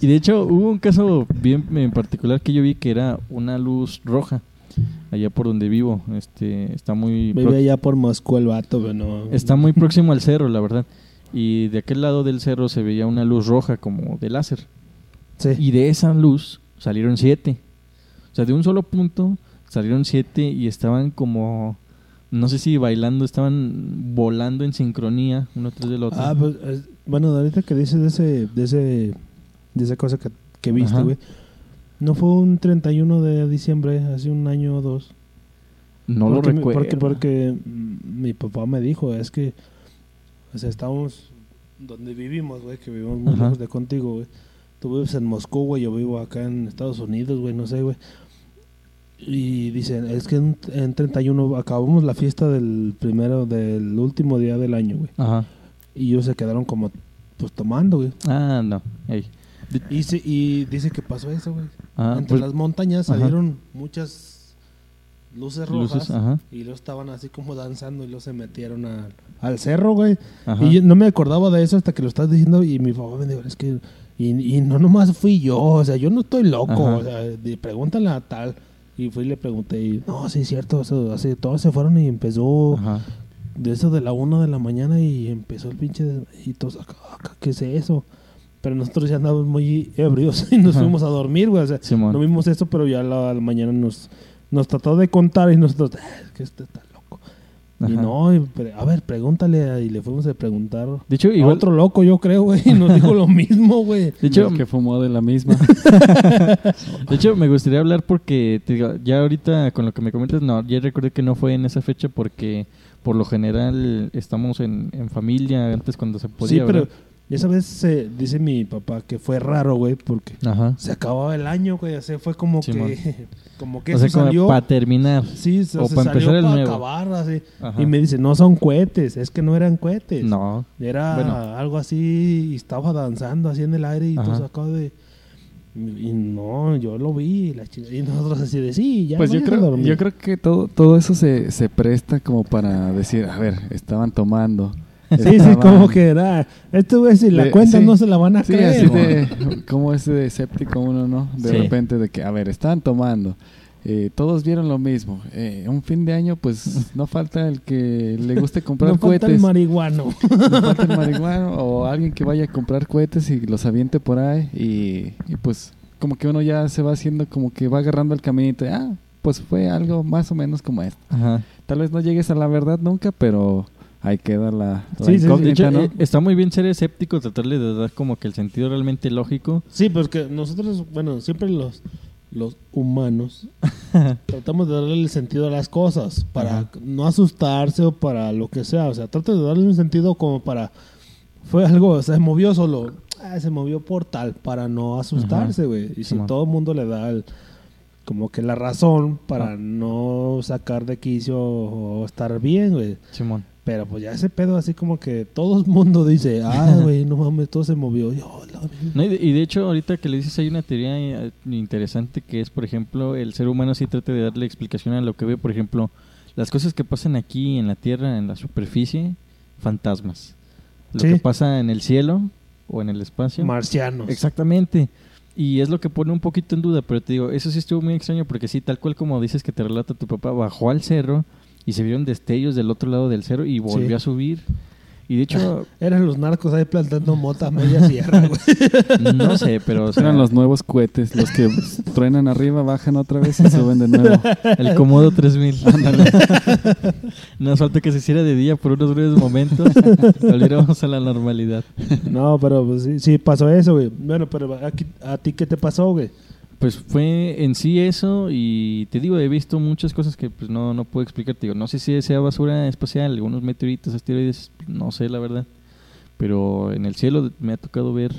Y de hecho hubo un caso bien en particular que yo vi que era una luz roja allá por donde vivo. Este está muy Vive allá por Moscú el vato, pero no. está muy próximo al cerro, la verdad. Y de aquel lado del cerro se veía una luz roja como de láser. Sí. Y de esa luz salieron siete. O sea, de un solo punto salieron siete y estaban como no sé si bailando, estaban volando en sincronía uno tras del otro. Ah, pues, es- bueno, ahorita que dices de ese, de ese, de esa cosa que, que viste, güey. No fue un 31 de diciembre, hace un año o dos. no lo porque, recuerdo. Porque, porque mi papá me dijo, es que, o sea, estábamos donde vivimos, güey, que vivimos muy Ajá. lejos de contigo, güey. Tú vives en Moscú, güey, yo vivo acá en Estados Unidos, güey, no sé, güey. Y dicen, es que en, en 31 acabamos la fiesta del primero, del último día del año, güey. Ajá. Y ellos se quedaron como, pues tomando, güey. Ah, no. Ey. Y, y dice que pasó eso, güey. Ah, Entre pues, las montañas ajá. salieron muchas luces rojas. luces, ajá. Y luego estaban así como danzando y luego se metieron a- al cerro, güey. Ajá. Y yo no me acordaba de eso hasta que lo estás diciendo y mi papá me dijo, es que... Y, y no nomás fui yo, o sea, yo no estoy loco, Ajá. o sea, de- pregúntale a tal. Y fui y le pregunté y, no, sí es cierto, eso, así, todos se fueron y empezó Ajá. de eso de la una de la mañana y empezó el pinche... Y todos, acá, acá, ¿qué es eso? Pero nosotros ya andábamos muy ebrios y nos Ajá. fuimos a dormir, güey, o sea, Simón. no vimos eso, pero ya la, a la mañana nos, nos trató de contar y nosotros, "Ah, es que este está loco. Y no, y pre- a ver, pregúntale. a- Y le fuimos a preguntar De hecho, a igual. otro loco, yo creo, güey. Y nos dijo lo mismo, güey. De hecho, que fumó de la misma. de hecho, me gustaría hablar porque te digo, ya ahorita con lo que me comentas, no, ya recuerdo que no fue en esa fecha porque por lo general estamos en, en familia antes cuando se podía. sí, pero ¿verdad? Esa vez se dice mi papá que fue raro, güey, porque Ajá. se acababa el año, güey. O sea, fue como que, como que o sea, salió. para terminar. Sí, o se pa' salió empezar el para nuevo. acabar, así. Y me dice, no son cohetes, es que no eran cohetes. No. Era Bueno. algo así, y estaba danzando así en el aire y todo sacado de... Y no, yo lo vi, la y nosotros así de, sí, ya Pues yo creo, dormir". yo creo que todo, todo eso se, se presta como para decir, a ver, estaban tomando. Sí, sí, como que era... Esto, güey, si la cuentan sí. no se la van a Sí, creer. así de, como ese de escéptico uno, ¿no? De Sí. repente de que, a ver, estaban tomando. eh, todos vieron lo mismo. Eh, un fin de año, pues no falta el que le guste comprar No falta el cohetes. marihuano. no falta el marihuano o alguien que vaya a comprar cohetes y los aviente por ahí. Y, y pues como que uno ya se va haciendo como que va agarrando el caminito. Ah, pues fue algo más o menos como esto. Ajá. Tal vez no llegues a la verdad nunca, pero ahí queda la, la Sí, sí, sí. De incógnita, hecho, ¿no? eh, está muy bien ser escéptico, tratarle de dar como que el sentido realmente lógico. Sí, porque nosotros, bueno, siempre los, los humanos tratamos de darle el sentido a las cosas para Ajá. no asustarse o para lo que sea. O sea, trata de darle un sentido como para. Fue algo, se movió solo. Ah, se movió por tal, para no asustarse, güey. Y si todo el mundo le da el- como que la razón para Ah. no sacar de quicio o estar bien, güey. Simón. Pero pues ya ese pedo así como que todo el mundo dice, ah, güey, no mames, todo se movió. Y, oh, la- No, y, de, y de hecho, ahorita que le dices, hay una teoría eh, interesante que es, por ejemplo, el ser humano sí trata de darle explicación a lo que ve, por ejemplo, las cosas que pasan aquí en la Tierra, en la superficie, fantasmas. Lo Sí. que pasa en el cielo o en el espacio. Marcianos. Exactamente. Y es lo que pone un poquito en duda, pero te digo, eso sí estuvo muy extraño porque sí, tal cual como dices que te relata tu papá, bajó al cerro y se vieron destellos del otro lado del cerro y volvió Sí. a subir. Y de hecho, Eran los narcos ahí plantando mota a media sierra, güey. no sé, pero o sea, Eran los nuevos cohetes, los que truenan arriba, bajan otra vez y suben de nuevo. el Comodo 3000. Nos falta que se hiciera de día por unos breves momentos. Volviéramos a la normalidad. No, pero pues, sí, sí pasó eso, güey. Bueno, pero aquí- ¿a ti qué te pasó, güey? Pues fue en sí eso y te digo, he visto muchas cosas que pues no, no puedo explicar. Te digo, no sé si sea basura espacial, algunos meteoritos, asteroides, no sé la verdad. Pero en el cielo me ha tocado ver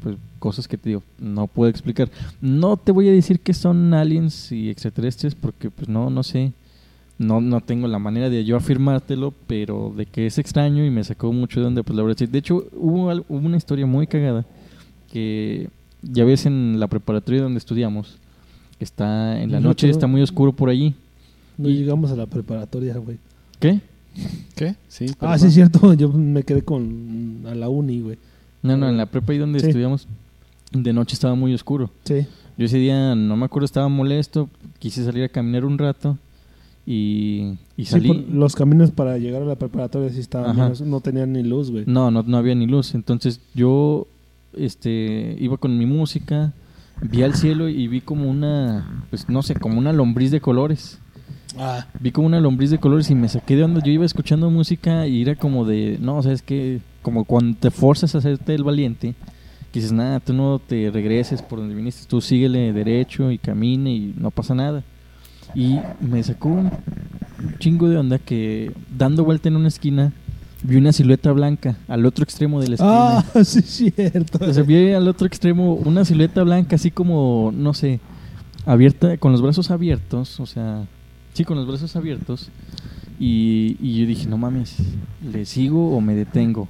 pues cosas que te digo, no puedo explicar. No te voy a decir que son aliens y extraterrestres porque pues no, no sé. No, no tengo la manera de yo afirmártelo, pero de que es extraño y me sacó mucho de onda, pues la verdad. De hecho, hubo, hubo una historia muy cagada que ya ves en la preparatoria donde estudiamos, está en la noche, está muy oscuro por allí. No llegamos a la preparatoria, güey. ¿Qué? ¿Qué? Sí. Ah, sí, es cierto. Yo me quedé con a la uni, güey. No, no, en la prepa ahí donde Sí. estudiamos, de noche estaba muy oscuro. Sí. Yo ese día, no me acuerdo, estaba molesto, quise salir a caminar un rato y, y salí. los caminos para llegar a la preparatoria sí estaban menos- no tenían ni luz, güey. No, no, no había ni luz. Entonces yo este, iba con mi música, vi al cielo y vi como una, pues no sé, como una lombriz de colores. Ah, Vi como una lombriz de colores y me saqué de onda. Yo iba escuchando música y era como de, no, o sea, es que como cuando te forzas a hacerte el valiente, que dices, nada, tú no te regreses por donde viniste, tú síguele derecho y camine y no pasa nada. Y me sacó un chingo de onda que dando vuelta en una esquina vi una silueta blanca al otro extremo de la esquina. ah sí, cierto. Vi al otro extremo una silueta blanca así como, no sé, abierta, con los brazos abiertos, o sea, sí, con los brazos abiertos. Y, y yo dije, no mames, ¿le sigo o me detengo?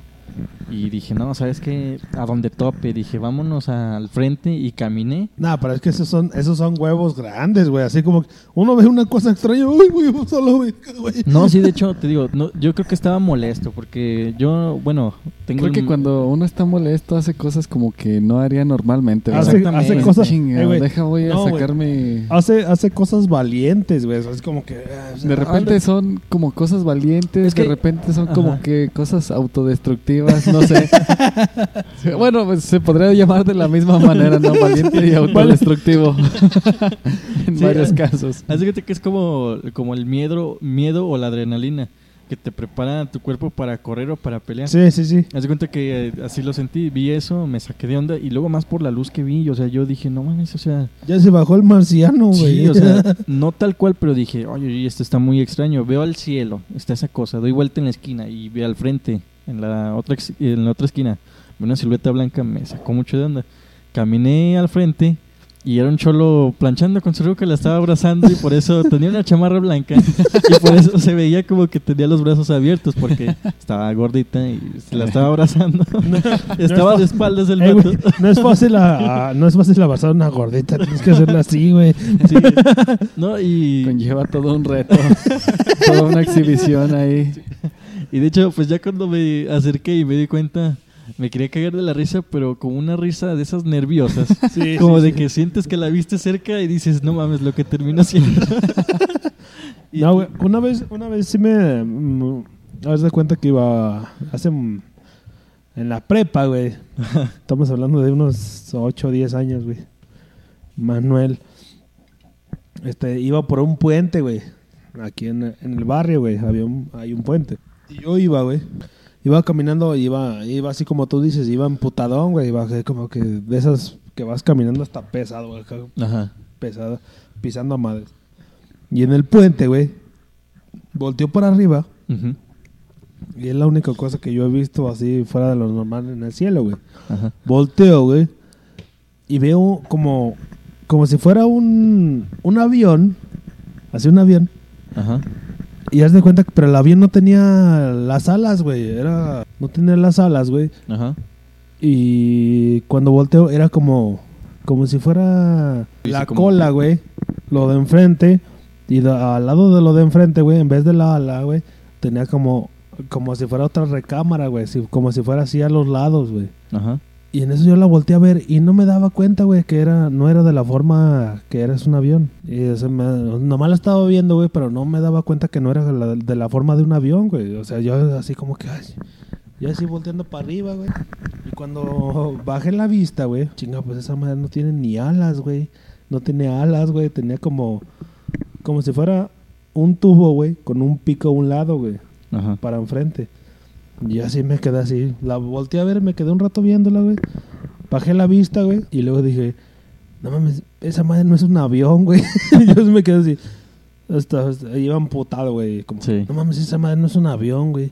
Y dije, no, ¿sabes qué? A donde tope. Dije, vámonos al frente y caminé. Nah, pero es que esos son, esos son huevos grandes, güey. Así como que uno ve una cosa extraña, uy, güey, solo, güey. No, sí, de hecho, te digo, no, yo creo que estaba molesto porque yo, bueno, tengo... Creo que el- cuando uno está molesto hace cosas como que no haría normalmente. ¿verdad? Hace, Exactamente. hace cosas. Chinga, eh, deja voy a No, güey. sacar mi... Hace, hace cosas valientes, güey. Es como que. sea, De repente son como cosas valientes, Es que- de repente son como Ajá. que cosas autodestructivas, no sé. Bueno, pues se podría llamar de la misma manera, ¿no? Valiente y autodestructivo. en Sí, varios casos. Cuenta que es como, como el miedo, miedo o la adrenalina que te prepara tu cuerpo para correr o para pelear. Sí, sí, sí. Haz de cuenta que eh, así lo sentí, vi eso, me saqué de onda y luego más por la luz que vi, o sea, yo dije, no mames, o sea, Ya se bajó el marciano, güey. sí, o sea, no tal cual, pero dije, oye, esto está muy extraño. Veo al cielo, está esa cosa, doy vuelta en la esquina y veo al frente, en la otra, en la otra esquina, una silueta blanca, me sacó mucho de onda. Caminé al frente y era un cholo planchando con su ruca, la estaba abrazando y por eso tenía una chamarra blanca y por eso se veía como que tenía los brazos abiertos porque estaba gordita y se la estaba abrazando. estaba de espaldas el Eh, vato. no es fácil a- a- no es fácil abrazar a una gordita, tienes que hacerla así, güey. Sí. No, y, Conlleva todo un reto, toda una exhibición ahí. Y de hecho, pues ya cuando me acerqué y me di cuenta, me quería cagar de la risa, pero como una risa de esas nerviosas. Sí, como sí, de sí. que sientes que la viste cerca y dices, no mames, lo que termino haciendo. Y- No, güey, una vez, una vez sí me... mm, haz de cuenta que iba hace... mm, En la prepa, güey. Estamos hablando de unos 8 o 10 años, güey. Manuel. Este, iba por un puente, güey. Aquí en, en el barrio, güey. Había un, hay un puente. Y yo iba, güey. Iba caminando, iba, iba así como tú dices, iba emputadón, güey. Iba como que de esas que vas caminando hasta pesado, güey. Ajá. pesada, pisando a madres. Y en el puente, güey, volteó para arriba. Ujú. Y es la única cosa que yo he visto así fuera de lo normal en el cielo, güey. Ajá. Volteo, güey. Y veo como, como si fuera un, un avión. Así un avión. Ajá. Y haz de cuenta que, pero el avión no tenía las alas, güey. Era, no tenía las alas, güey. Ajá. Y cuando volteo era como, como si fuera la como- cola, güey. Lo de enfrente. Y al lado de lo de enfrente, güey, en vez de la ala, güey, tenía como, como si fuera otra recámara, güey. si- como si fuera así a los lados, güey. Ajá. Y en eso yo la volteé a ver y no me daba cuenta, güey, que era, no era de la forma que era es un avión. Y eso me- nomás la estaba viendo, güey, pero no me daba cuenta que no era la- de la forma de un avión, güey. O sea, yo así como que, ay, yo así volteando para arriba, güey. Y cuando bajé la vista, güey, chinga, pues esa madre no tiene ni alas, güey. No tiene alas, güey. Tenía como, como si fuera un tubo, güey, con un pico a un lado, güey Ajá. para enfrente. Y así me quedé así. La volteé a ver, me quedé un rato viéndola, güey. Bajé la vista, güey. Y luego dije, no mames, esa madre no es un avión, güey. y yo me quedé así. Hasta, hasta- iba amputado, güey. Como, Sí. no mames, esa madre no es un avión, güey.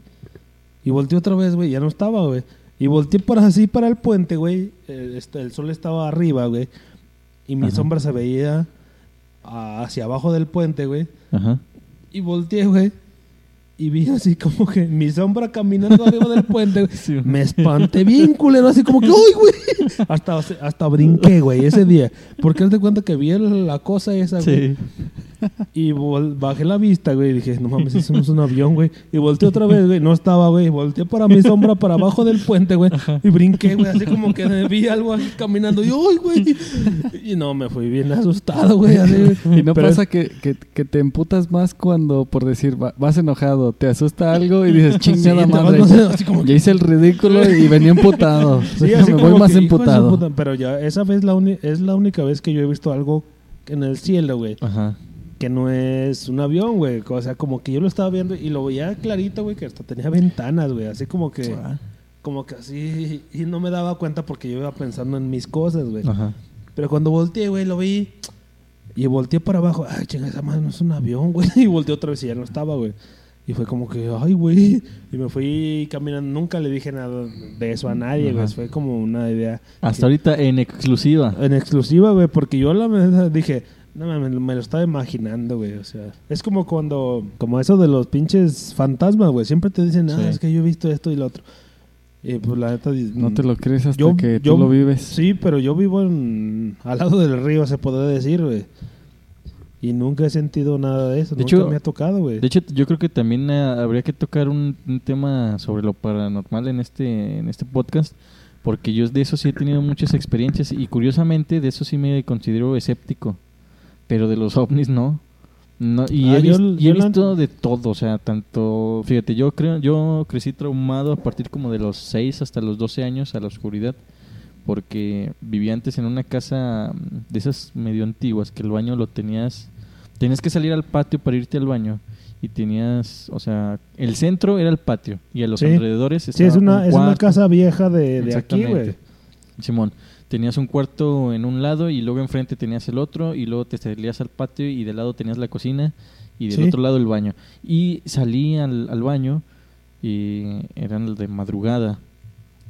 Y volteé otra vez, güey. Ya no estaba, güey. Y volteé por así para el puente, güey. Eh, este, el sol estaba arriba, güey. Y mi Ajá. sombra se veía hacia abajo del puente, güey. Ajá. Y volteé, güey. Y vi así como que mi sombra caminando arriba del puente. Sí. Me espanté bien culero, así como que, ¡ay, güey! Hasta, hasta brinqué, güey, ese día. Porque haz de cuenta que vi la cosa esa, güey. Sí. Y bajé la vista, güey. Y dije, no mames, eso no es un avión, güey. Y volteé otra vez, güey. No estaba, güey. Volteé para mi sombra, para abajo del puente, güey. Y brinqué, güey. Así como que vi algo así caminando. Y, ¡ay, güey! Y no, me fui bien asustado, güey. así. Y no Pero- pasa que, que, que te emputas más cuando, por decir, va- vas enojado, te asusta algo y dices, Sí, chingada vas, madre. no sé, así como que- Ya hice el ridículo y venía emputado. Sí, así me como voy más emputado. puta, Pero ya, esa vez la es la única vez que yo he visto algo en el cielo, güey. Ajá. Que no es un avión, güey. O sea, como que yo lo estaba viendo y lo veía clarito, güey, que hasta tenía ventanas, güey. Así como que, Ah. como que así. Y no me daba cuenta porque yo iba pensando en mis cosas, güey. Pero cuando volteé, güey, lo vi. Y volteé para abajo. Ay, chinga, esa madre no es un avión, güey. Y volteé otra vez y ya no estaba, güey. Y fue como que, ay, güey. Y me fui caminando. Nunca le dije nada de eso a nadie, güey. Fue como una idea. Hasta ahorita en exclusiva. En exclusiva, güey, porque yo la verdad dije, no me lo estaba imaginando, güey, o sea, es como cuando, como eso de los pinches fantasmas, güey, siempre te dicen, ah, Sí. es que yo he visto esto y lo otro. Y pues la neta, No te lo crees hasta Yo- que yo- tú lo vives. Sí, pero yo vivo en, al lado del río, se podría decir, güey. Y nunca he sentido nada de eso, De nunca hecho- me ha tocado, güey. De hecho, yo creo que también eh, habría que tocar un, un tema sobre lo paranormal en este, en este podcast, porque yo de eso sí he tenido muchas experiencias y curiosamente de eso sí me considero escéptico, pero de los ovnis no. No, y Ah, he, yo- vis- y he yo la- visto de todo, o sea, tanto, fíjate, yo creo, yo crecí traumado a partir como de los 6 hasta los 12 años a la oscuridad, porque vivía antes en una casa mm, de esas medio antiguas, que el baño lo tenías, tenías que salir al patio para irte al baño, y tenías, o sea, el centro era el patio, y a los Sí. alrededores sí, es estaba una, un es una casa vieja de, de aquí, güey. Simón, tenías un cuarto en un lado y luego enfrente tenías el otro y luego te salías al patio y del lado tenías la cocina y del Sí. otro lado el baño. Y salí al, al baño y eran de madrugada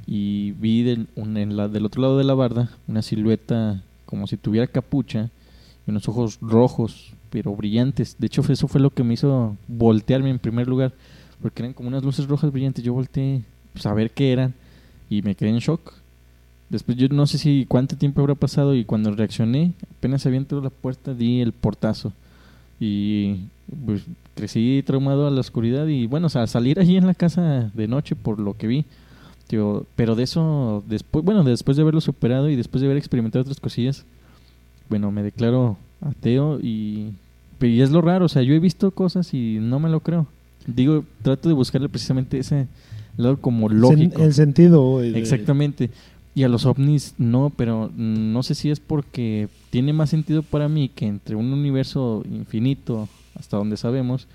y vi del, un- en la, del otro lado de la barda una silueta como si tuviera capucha y unos ojos rojos pero brillantes. De hecho eso fue lo que me hizo voltearme en primer lugar porque eran como unas luces rojas brillantes. Yo volteé pues, a ver qué eran y me quedé en shock. Después yo no sé si cuánto tiempo habrá pasado y cuando reaccioné, apenas había entrado la puerta, di el portazo. Y pues crecí traumado a la oscuridad y bueno, o sea, salir allí en la casa de noche por lo que vi. Tío, pero de eso, después, bueno, después de haberlo superado y después de haber experimentado otras cosillas, bueno, me declaro ateo y, y es lo raro, o sea, yo he visto cosas y no me lo creo. Digo, trato de buscarle precisamente ese lado como lógico. El sentido, Exactamente. Y a los ovnis no, pero no sé si es porque tiene más sentido para mí que entre un universo infinito, hasta donde sabemos,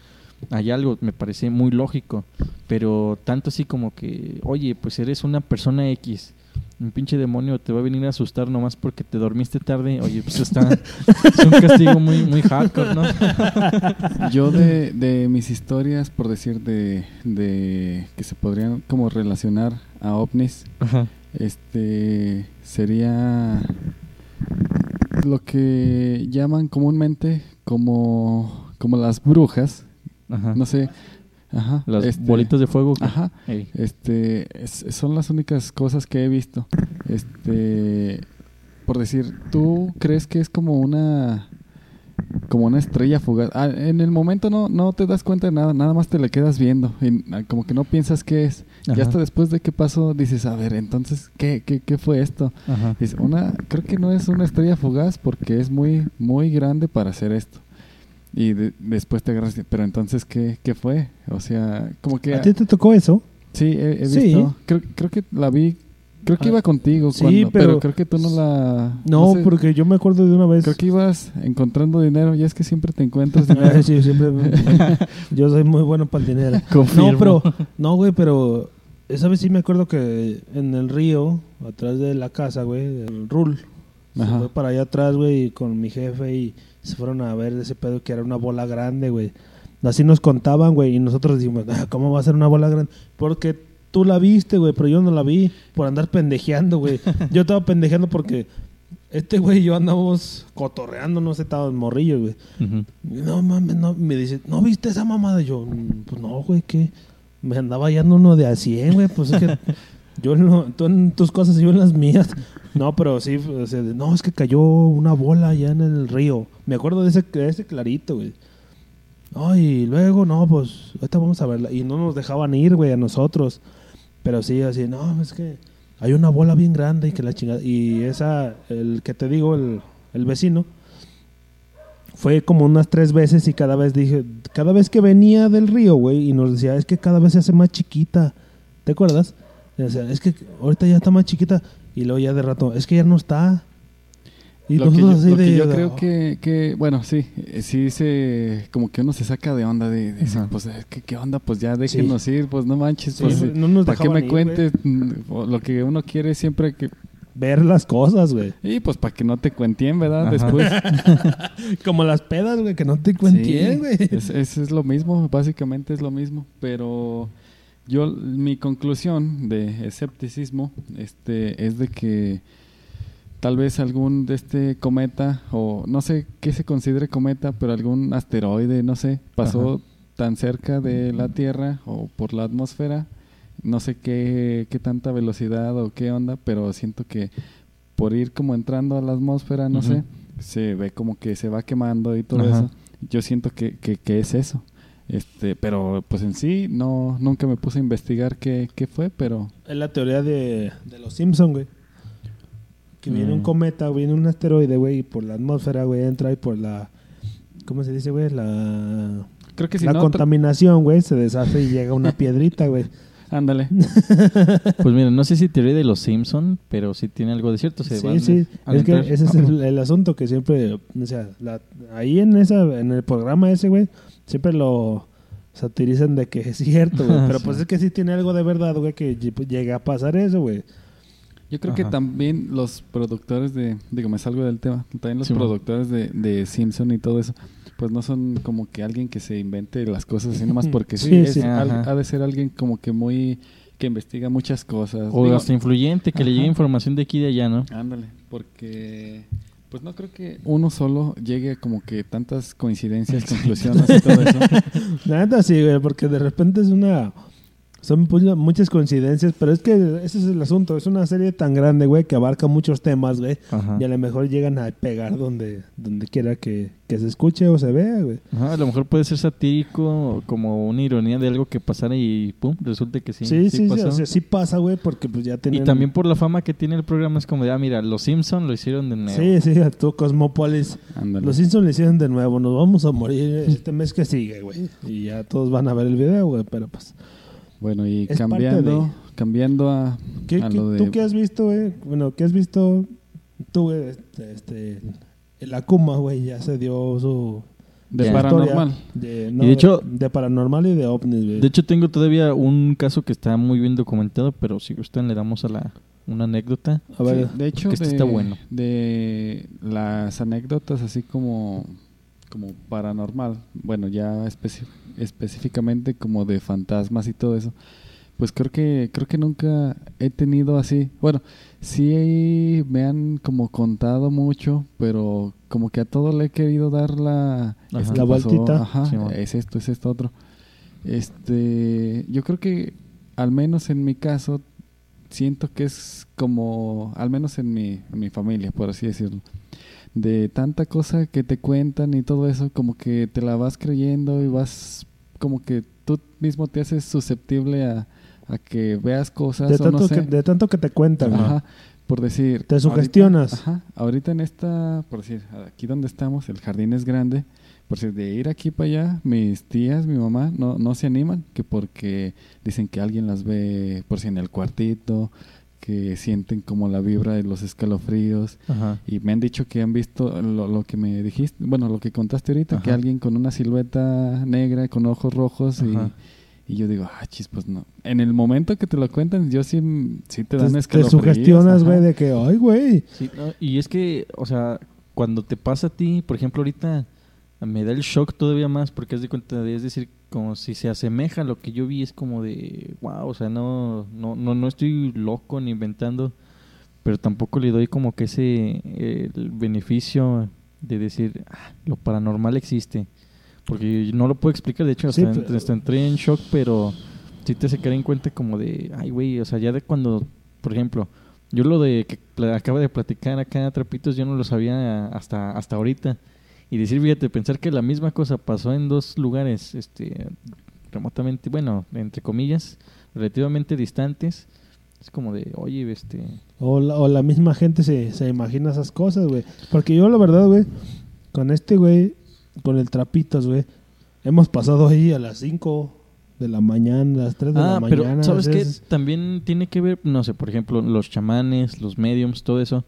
hay algo, me parece muy lógico. Pero tanto así como que, oye, pues eres una persona X, un pinche demonio te va a venir a asustar nomás porque te dormiste tarde, oye, pues está, es un castigo muy, muy hardcore, ¿no? Yo de, de mis historias, por decir, de, de que se podrían como relacionar a ovnis, Ajá. Este sería lo que llaman comúnmente como, como las brujas, Ajá. no sé, ajá, Las este, bolitas de fuego. que- ajá, este es- son las únicas cosas que he visto. Este por decir, ¿tú crees que es como una como una estrella fugaz. Ah, en el momento no, no te das cuenta de nada, nada más te la quedas viendo. y, ah, como que no piensas qué es. Y Ajá. hasta después de que pasó dices, a ver, entonces, ¿qué, qué, qué fue esto? Ajá. Dice, una, creo que no es una estrella fugaz porque es muy, muy grande para hacer esto. Y de- después te agarras, pero entonces, ¿qué, ¿qué fue? O sea, como que... ¿A ti te tocó eso? Sí, he, he Sí. visto. Creo, creo que la vi. Creo que Ah, iba contigo. sí, cuando- pero, pero- creo que tú no la. No, sé, porque yo me acuerdo de una vez. Creo que ibas encontrando dinero. Y es que siempre te encuentras dinero. Sí, siempre. yo soy muy bueno para el dinero. Confirmo. No, pero. No, güey, pero. Esa vez sí me acuerdo que en el río, atrás de la casa, güey, el Rul. Se Ajá. fue para allá atrás, güey, y con mi jefe y se fueron a ver ese pedo que era una bola grande, güey. Así nos contaban, güey, y nosotros decimos, ah, ¿cómo va a ser una bola grande? Porque tú la viste, güey, pero yo no la vi por andar pendejeando, güey. yo estaba pendejeando porque este güey y yo andamos cotorreando, no sé, estábamos morrillos, güey. No mames, no, me dice, ¿no viste esa mamada? Yo, "Mm, pues no, güey, que me andaba hallando uno de a 100, güey, pues es que yo en lo- tú en tus cosas y yo en las mías. No, pero sí, o sea, no, es que cayó una bola allá en el río. Me acuerdo de ese, de ese clarito, güey. No, y luego, no, pues, ahorita vamos a verla. Y no nos dejaban ir, güey, a nosotros. Pero sí, así, no, es que hay una bola bien grande y que la chingada. Y esa, el que te digo, el, el vecino, fue como unas tres veces y cada vez dije, cada vez que venía del río, güey, y nos decía, es que cada vez se hace más chiquita. ¿Te acuerdas? Y decía, es que ahorita ya está más chiquita. Y luego ya de rato, es que ya no está. Y lo que yo, nosotros así lo que de- yo de- creo que, que, bueno, sí, eh, sí se, como que uno se saca de onda de, de decir, pues, eh, ¿qué, qué onda? Pues ya déjenos ir, pues no manches, Sí, pues, no nos ¿para qué me ir, cuentes? Mm, Lo que uno quiere siempre que, ver las cosas, güey. y pues para que no te cuentien, ¿verdad? Ajá. Después. Como las pedas, güey, que no te cuentien, güey. es, es, es lo mismo, básicamente es lo mismo, pero yo mi conclusión de escepticismo este es de que tal vez algún de este cometa o no sé qué se considere cometa, pero algún asteroide, no sé, pasó Ajá. tan cerca de la Tierra o por la atmósfera, no sé qué qué tanta velocidad o qué onda, pero siento que por ir como entrando a la atmósfera, no sé, se ve como que se va quemando y todo Ajá. eso. Yo siento que, que, que es eso. Este, pero pues en sí no nunca me puse a investigar qué, qué fue, pero Es la teoría de, de los Simpsons, güey. Que viene un Mm. cometa, viene un asteroide, güey, y por la atmósfera, güey, entra y por la... ¿Cómo se dice, güey? La... creo que si la no contaminación, güey, se deshace y llega una piedrita, güey. ándale. Pues mira, no sé si teoría de los Simpson, pero sí tiene algo de cierto. Se Sí, van sí. a Es que ese es el, el asunto que siempre... O sea, la- ahí en esa en el programa ese, güey, siempre lo satirizan de que es cierto, güey. Pero Sí. pues es que sí tiene algo de verdad, güey, que ll- llega a pasar eso, güey. Yo creo que también los productores de, digo, me salgo del tema, también los Sí, productores de, de Simpson y todo eso, pues no son como que alguien que se invente las cosas así nomás porque sí, Sí, es sí. al- ha de ser alguien como que muy, que investiga muchas cosas. O Digo, hasta influyente, que le llegue información de aquí y de allá, ¿no? Ándale, porque pues no creo que uno solo llegue a como que tantas coincidencias, conclusiones y todo eso. Neta sí, güey, porque de repente es una... Son pu- muchas coincidencias, pero es que ese es el asunto. Es una serie tan grande, güey, que abarca muchos temas, güey. Ajá. Y a lo mejor llegan a pegar donde, donde quiera que, que se escuche o se vea, güey. Ajá, a lo mejor puede ser satírico, como una ironía de algo que pasara y pum, resulta que sí. Sí, sí, sí, pasó. o sea, sí pasa, güey, porque pues ya Y tienen... también por la fama que tiene el programa es como de, ah, mira, los Simpson lo hicieron de nuevo. Sí, sí, a tu Cosmópolis. Ándale. Los Simpsons le hicieron de nuevo. Nos vamos a morir este mes que sigue, güey. Y ya todos van a ver el video, güey, pero pues... Bueno, y Es cambiando, de- cambiando a, ¿Qué, a qué- lo de... ¿Tú qué has visto, güey? Bueno, ¿qué has visto? Tú, güey, este, este, el Akuma, güey, ya se dio su... de paranormal. De, Y de hecho- De paranormal y de ovnis, güey. De hecho, tengo todavía un caso que está muy bien documentado, pero si gustan le damos a la una anécdota. a ver, Sí, de hecho, este de, está bueno. de las anécdotas así como, como paranormal, bueno, ya especi- específicamente como de fantasmas y todo eso, pues creo que creo que nunca he tenido así. Bueno, sí me han como contado mucho, pero como que a todo le he querido dar la Ajá. es que La pasó, vueltita. ajá, es esto, es esto otro. Este, yo creo que al menos en mi caso siento que es como, al menos en mi, en mi familia, por así decirlo. de tanta cosa que te cuentan y todo eso, como que te la vas creyendo y vas como que tú mismo te haces susceptible a, a que veas cosas De o no tanto, sé. que, de tanto que te cuentan. Ajá, por decir. Te ahorita- sugestionas. ajá, ahorita en esta, por decir, aquí donde estamos, el jardín es grande. Por decir, de ir aquí para allá, mis tías, mi mamá, no, no se animan, que porque dicen que alguien las ve, por si en el cuartito, que sienten como la vibra de los escalofríos. Ajá. Y me han dicho que han visto lo, lo que me dijiste, bueno, lo que contaste ahorita, que alguien con una silueta negra, con ojos rojos, y, y yo digo, ah, chis, pues no. En el momento que te lo cuentan, yo sí, sí te dan Te, te escalofríos. sugestionas, güey, de que, ay, güey. Sí, no, y es que, o sea, cuando te pasa a ti, por ejemplo, ahorita me da el shock todavía más porque es de cuenta de, es decir, como si se asemeja a lo que yo vi, es como de, wow, o sea, no, no, no, no estoy loco ni inventando, pero tampoco le doy como que ese eh, el beneficio de decir, "Ah, lo paranormal existe, porque no lo puedo explicar, de hecho, Sí, hasta, pero- hasta entré en shock, pero sí te hace caer en cuenta como de, ay, güey, o sea, ya de cuando, por ejemplo, yo lo de que acaba de platicar acá Trapitos, yo no lo sabía hasta, hasta ahorita. Y decir, fíjate, pensar que la misma cosa pasó en dos lugares, este, remotamente, bueno, entre comillas, relativamente distantes, es como de, oye, este, O la, o la misma gente se, se imagina esas cosas, güey. Porque yo, la verdad, güey, con este güey, con el trapitos, güey, hemos pasado ahí a las 5 de la mañana, a las 3 de ah, la pero mañana. ¿sabes o sea, qué? es- También tiene que ver, no sé, por ejemplo, los chamanes, los mediums, todo eso,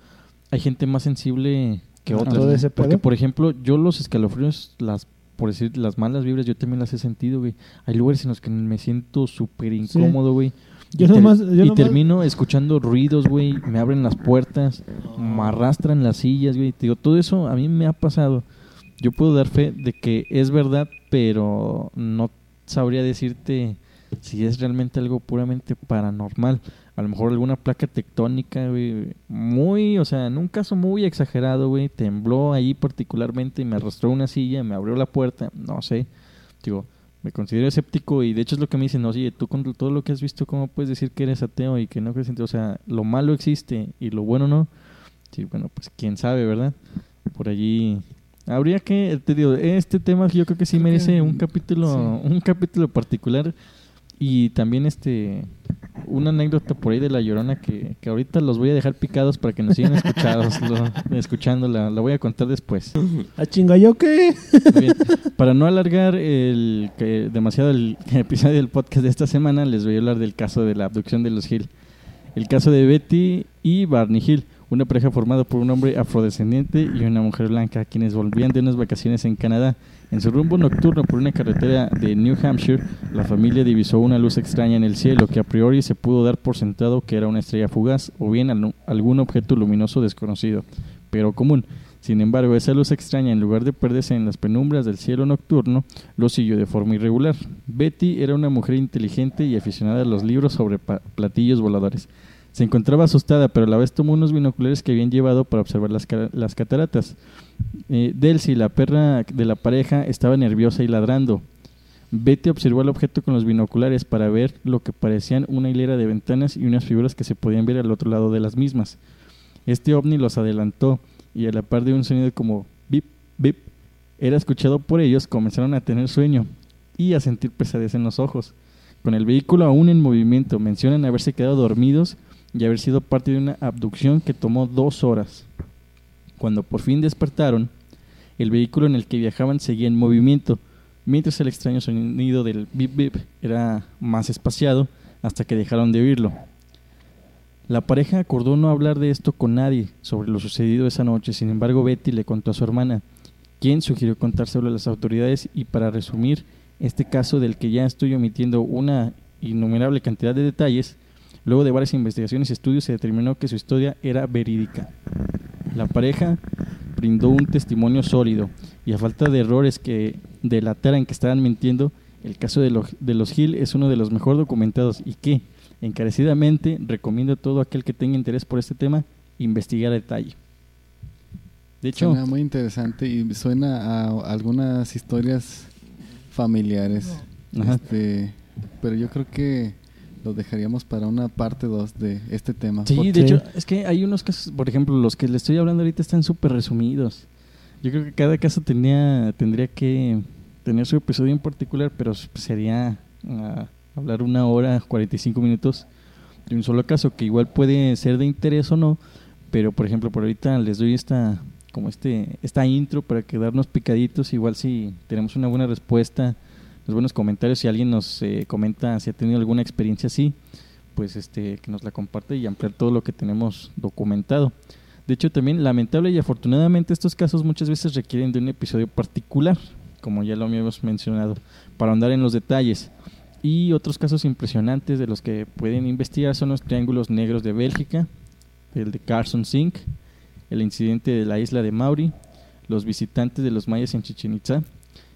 hay gente más sensible que Ah, otras. todo Porque, por ejemplo, yo los escalofríos, las por decir las malas vibras, yo también las he sentido, güey. Hay lugares en los que me siento súper incómodo, güey. Yo y, ter- nomás- yo y nomás- termino escuchando ruidos, güey. Me abren las puertas, me arrastran las sillas, güey. Te digo, todo eso a mí me ha pasado. Yo puedo dar fe de que es verdad, pero no sabría decirte si es realmente algo puramente paranormal. A lo mejor alguna placa tectónica, güey. Muy, o sea, en un caso muy exagerado, güey. Tembló ahí particularmente y me arrastró una silla, me abrió la puerta. No sé. Digo, me considero escéptico y de hecho es lo que me dicen, oye, tú con todo lo que has visto, ¿cómo puedes decir que eres ateo y que no crees en Dios? O sea, lo malo existe y lo bueno no. Sí, bueno, pues quién sabe, ¿verdad? Por allí habría que, te digo, este tema yo creo que sí Creo que- merece un capítulo, sí. un capítulo particular y también este una anécdota por ahí de la llorona que, que ahorita los voy a dejar picados para que nos sigan escuchados, lo- escuchando, la, voy a contar después. ¿A chinga yo qué? Bien, para no alargar el, que demasiado el episodio del podcast de esta semana, les voy a hablar del caso de la abducción de los Hill. El caso de Betty y Barney Hill, una pareja formada por un hombre afrodescendiente y una mujer blanca, quienes volvían de unas vacaciones en Canadá. En su rumbo nocturno por una carretera de New Hampshire, la familia divisó una luz extraña en el cielo que a priori se pudo dar por sentado que era una estrella fugaz o bien al- algún objeto luminoso desconocido, pero común. Sin embargo, esa luz extraña, en lugar de perderse en las penumbras del cielo nocturno, lo siguió de forma irregular. Betty era una mujer inteligente y aficionada a los libros sobre platillos voladores. Se encontraba asustada, pero a la vez tomó unos binoculares que habían llevado para observar las, las cataratas. Eh, Delcy, la perra de la pareja, estaba nerviosa y ladrando. Betty observó el objeto con los binoculares para ver lo que parecían una hilera de ventanas y unas figuras que se podían ver al otro lado de las mismas. Este ovni los adelantó y a la par de un sonido como bip, bip, era escuchado por ellos, comenzaron a tener sueño y a sentir pesadez en los ojos. Con el vehículo aún en movimiento, mencionan haberse quedado dormidos y haber sido parte de una abducción que tomó dos horas. Cuando por fin despertaron, el vehículo en el que viajaban seguía en movimiento, mientras el extraño sonido del bip bip era más espaciado hasta que dejaron de oírlo. La pareja acordó no hablar de esto con nadie sobre lo sucedido esa noche, sin embargo Betty le contó a su hermana, quien sugirió contárselo a las autoridades y para resumir este caso del que ya estoy omitiendo una innumerable cantidad de detalles, luego de varias investigaciones y estudios se determinó que su historia era verídica. La pareja brindó un testimonio sólido y a falta de errores que delataran que estaban mintiendo, el caso de, lo- de los Hill es uno de los mejor documentados y que, encarecidamente, recomiendo a todo aquel que tenga interés por este tema investigar a detalle. De hecho, Suena muy interesante y suena a algunas historias familiares. Este, pero yo creo que lo dejaríamos para una parte 2 de este tema. Sí, ¿Por de hecho, es que hay unos casos, por ejemplo, los que le estoy hablando ahorita están súper resumidos. Yo creo que cada caso tenía, tendría que tener su episodio en particular, pero sería ah, hablar una hora, 45 minutos de un solo caso, que igual puede ser de interés o no, pero por ejemplo, por ahorita les doy esta como este esta intro para quedarnos picaditos, igual si tenemos una buena respuesta, los buenos comentarios, si alguien nos eh, comenta si ha tenido alguna experiencia así, pues este que nos la comparte y ampliar todo lo que tenemos documentado. De hecho, también lamentable y afortunadamente estos casos muchas veces requieren de un episodio particular, como ya lo habíamos mencionado, para ahondar en los detalles. Y otros casos impresionantes de los que pueden investigar son los triángulos negros de Bélgica, el de Carson Sink, el incidente de la isla de Mauri, los visitantes de los mayas en Chichen Itza,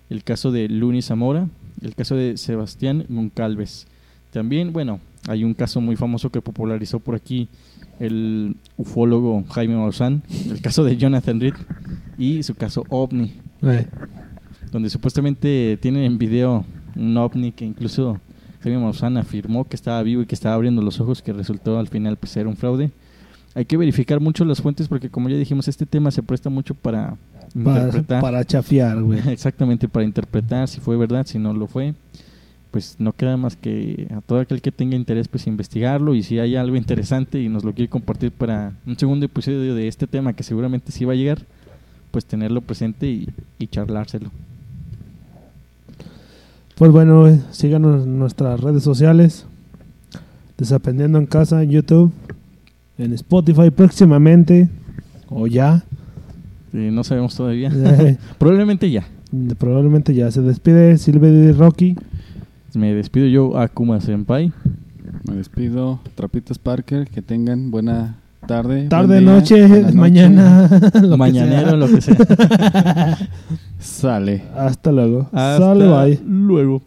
el caso de Luni Zamora, el caso de Sebastián Moncalves. También, bueno, hay un caso muy famoso que popularizó por aquí el ufólogo Jaime Maussan, el caso de Jonathan Reed y su caso OVNI, Eh, donde supuestamente tienen en video un ovni que incluso Jaime Maussan afirmó que estaba vivo y que estaba abriendo los ojos, que resultó al final pues ser un fraude. Hay que verificar mucho las fuentes porque como ya dijimos, este tema se presta mucho para para, interpretar. para chafiar, güey. Exactamente, para interpretar si fue verdad, si no lo fue. Pues no queda más que a todo aquel que tenga interés, pues investigarlo y si hay algo interesante y nos lo quiere compartir para un segundo episodio de este tema que seguramente sí va a llegar, pues tenerlo presente y, y charlárselo. Pues bueno, eh, síganos en nuestras redes sociales. Desaprendiendo en casa, en YouTube, en Spotify próximamente, o ya. Eh, no sabemos todavía. Eh, Probablemente ya. probablemente ya se despide Silvia y Rocky. Me despido yo, Akuma Senpai. Me despido, Trapitos Parker, que tengan buena tarde. Tarde, día, noche, mañana, lo Mañanero, lo que sea. Sale. Hasta luego. Hasta Sale, bye. luego.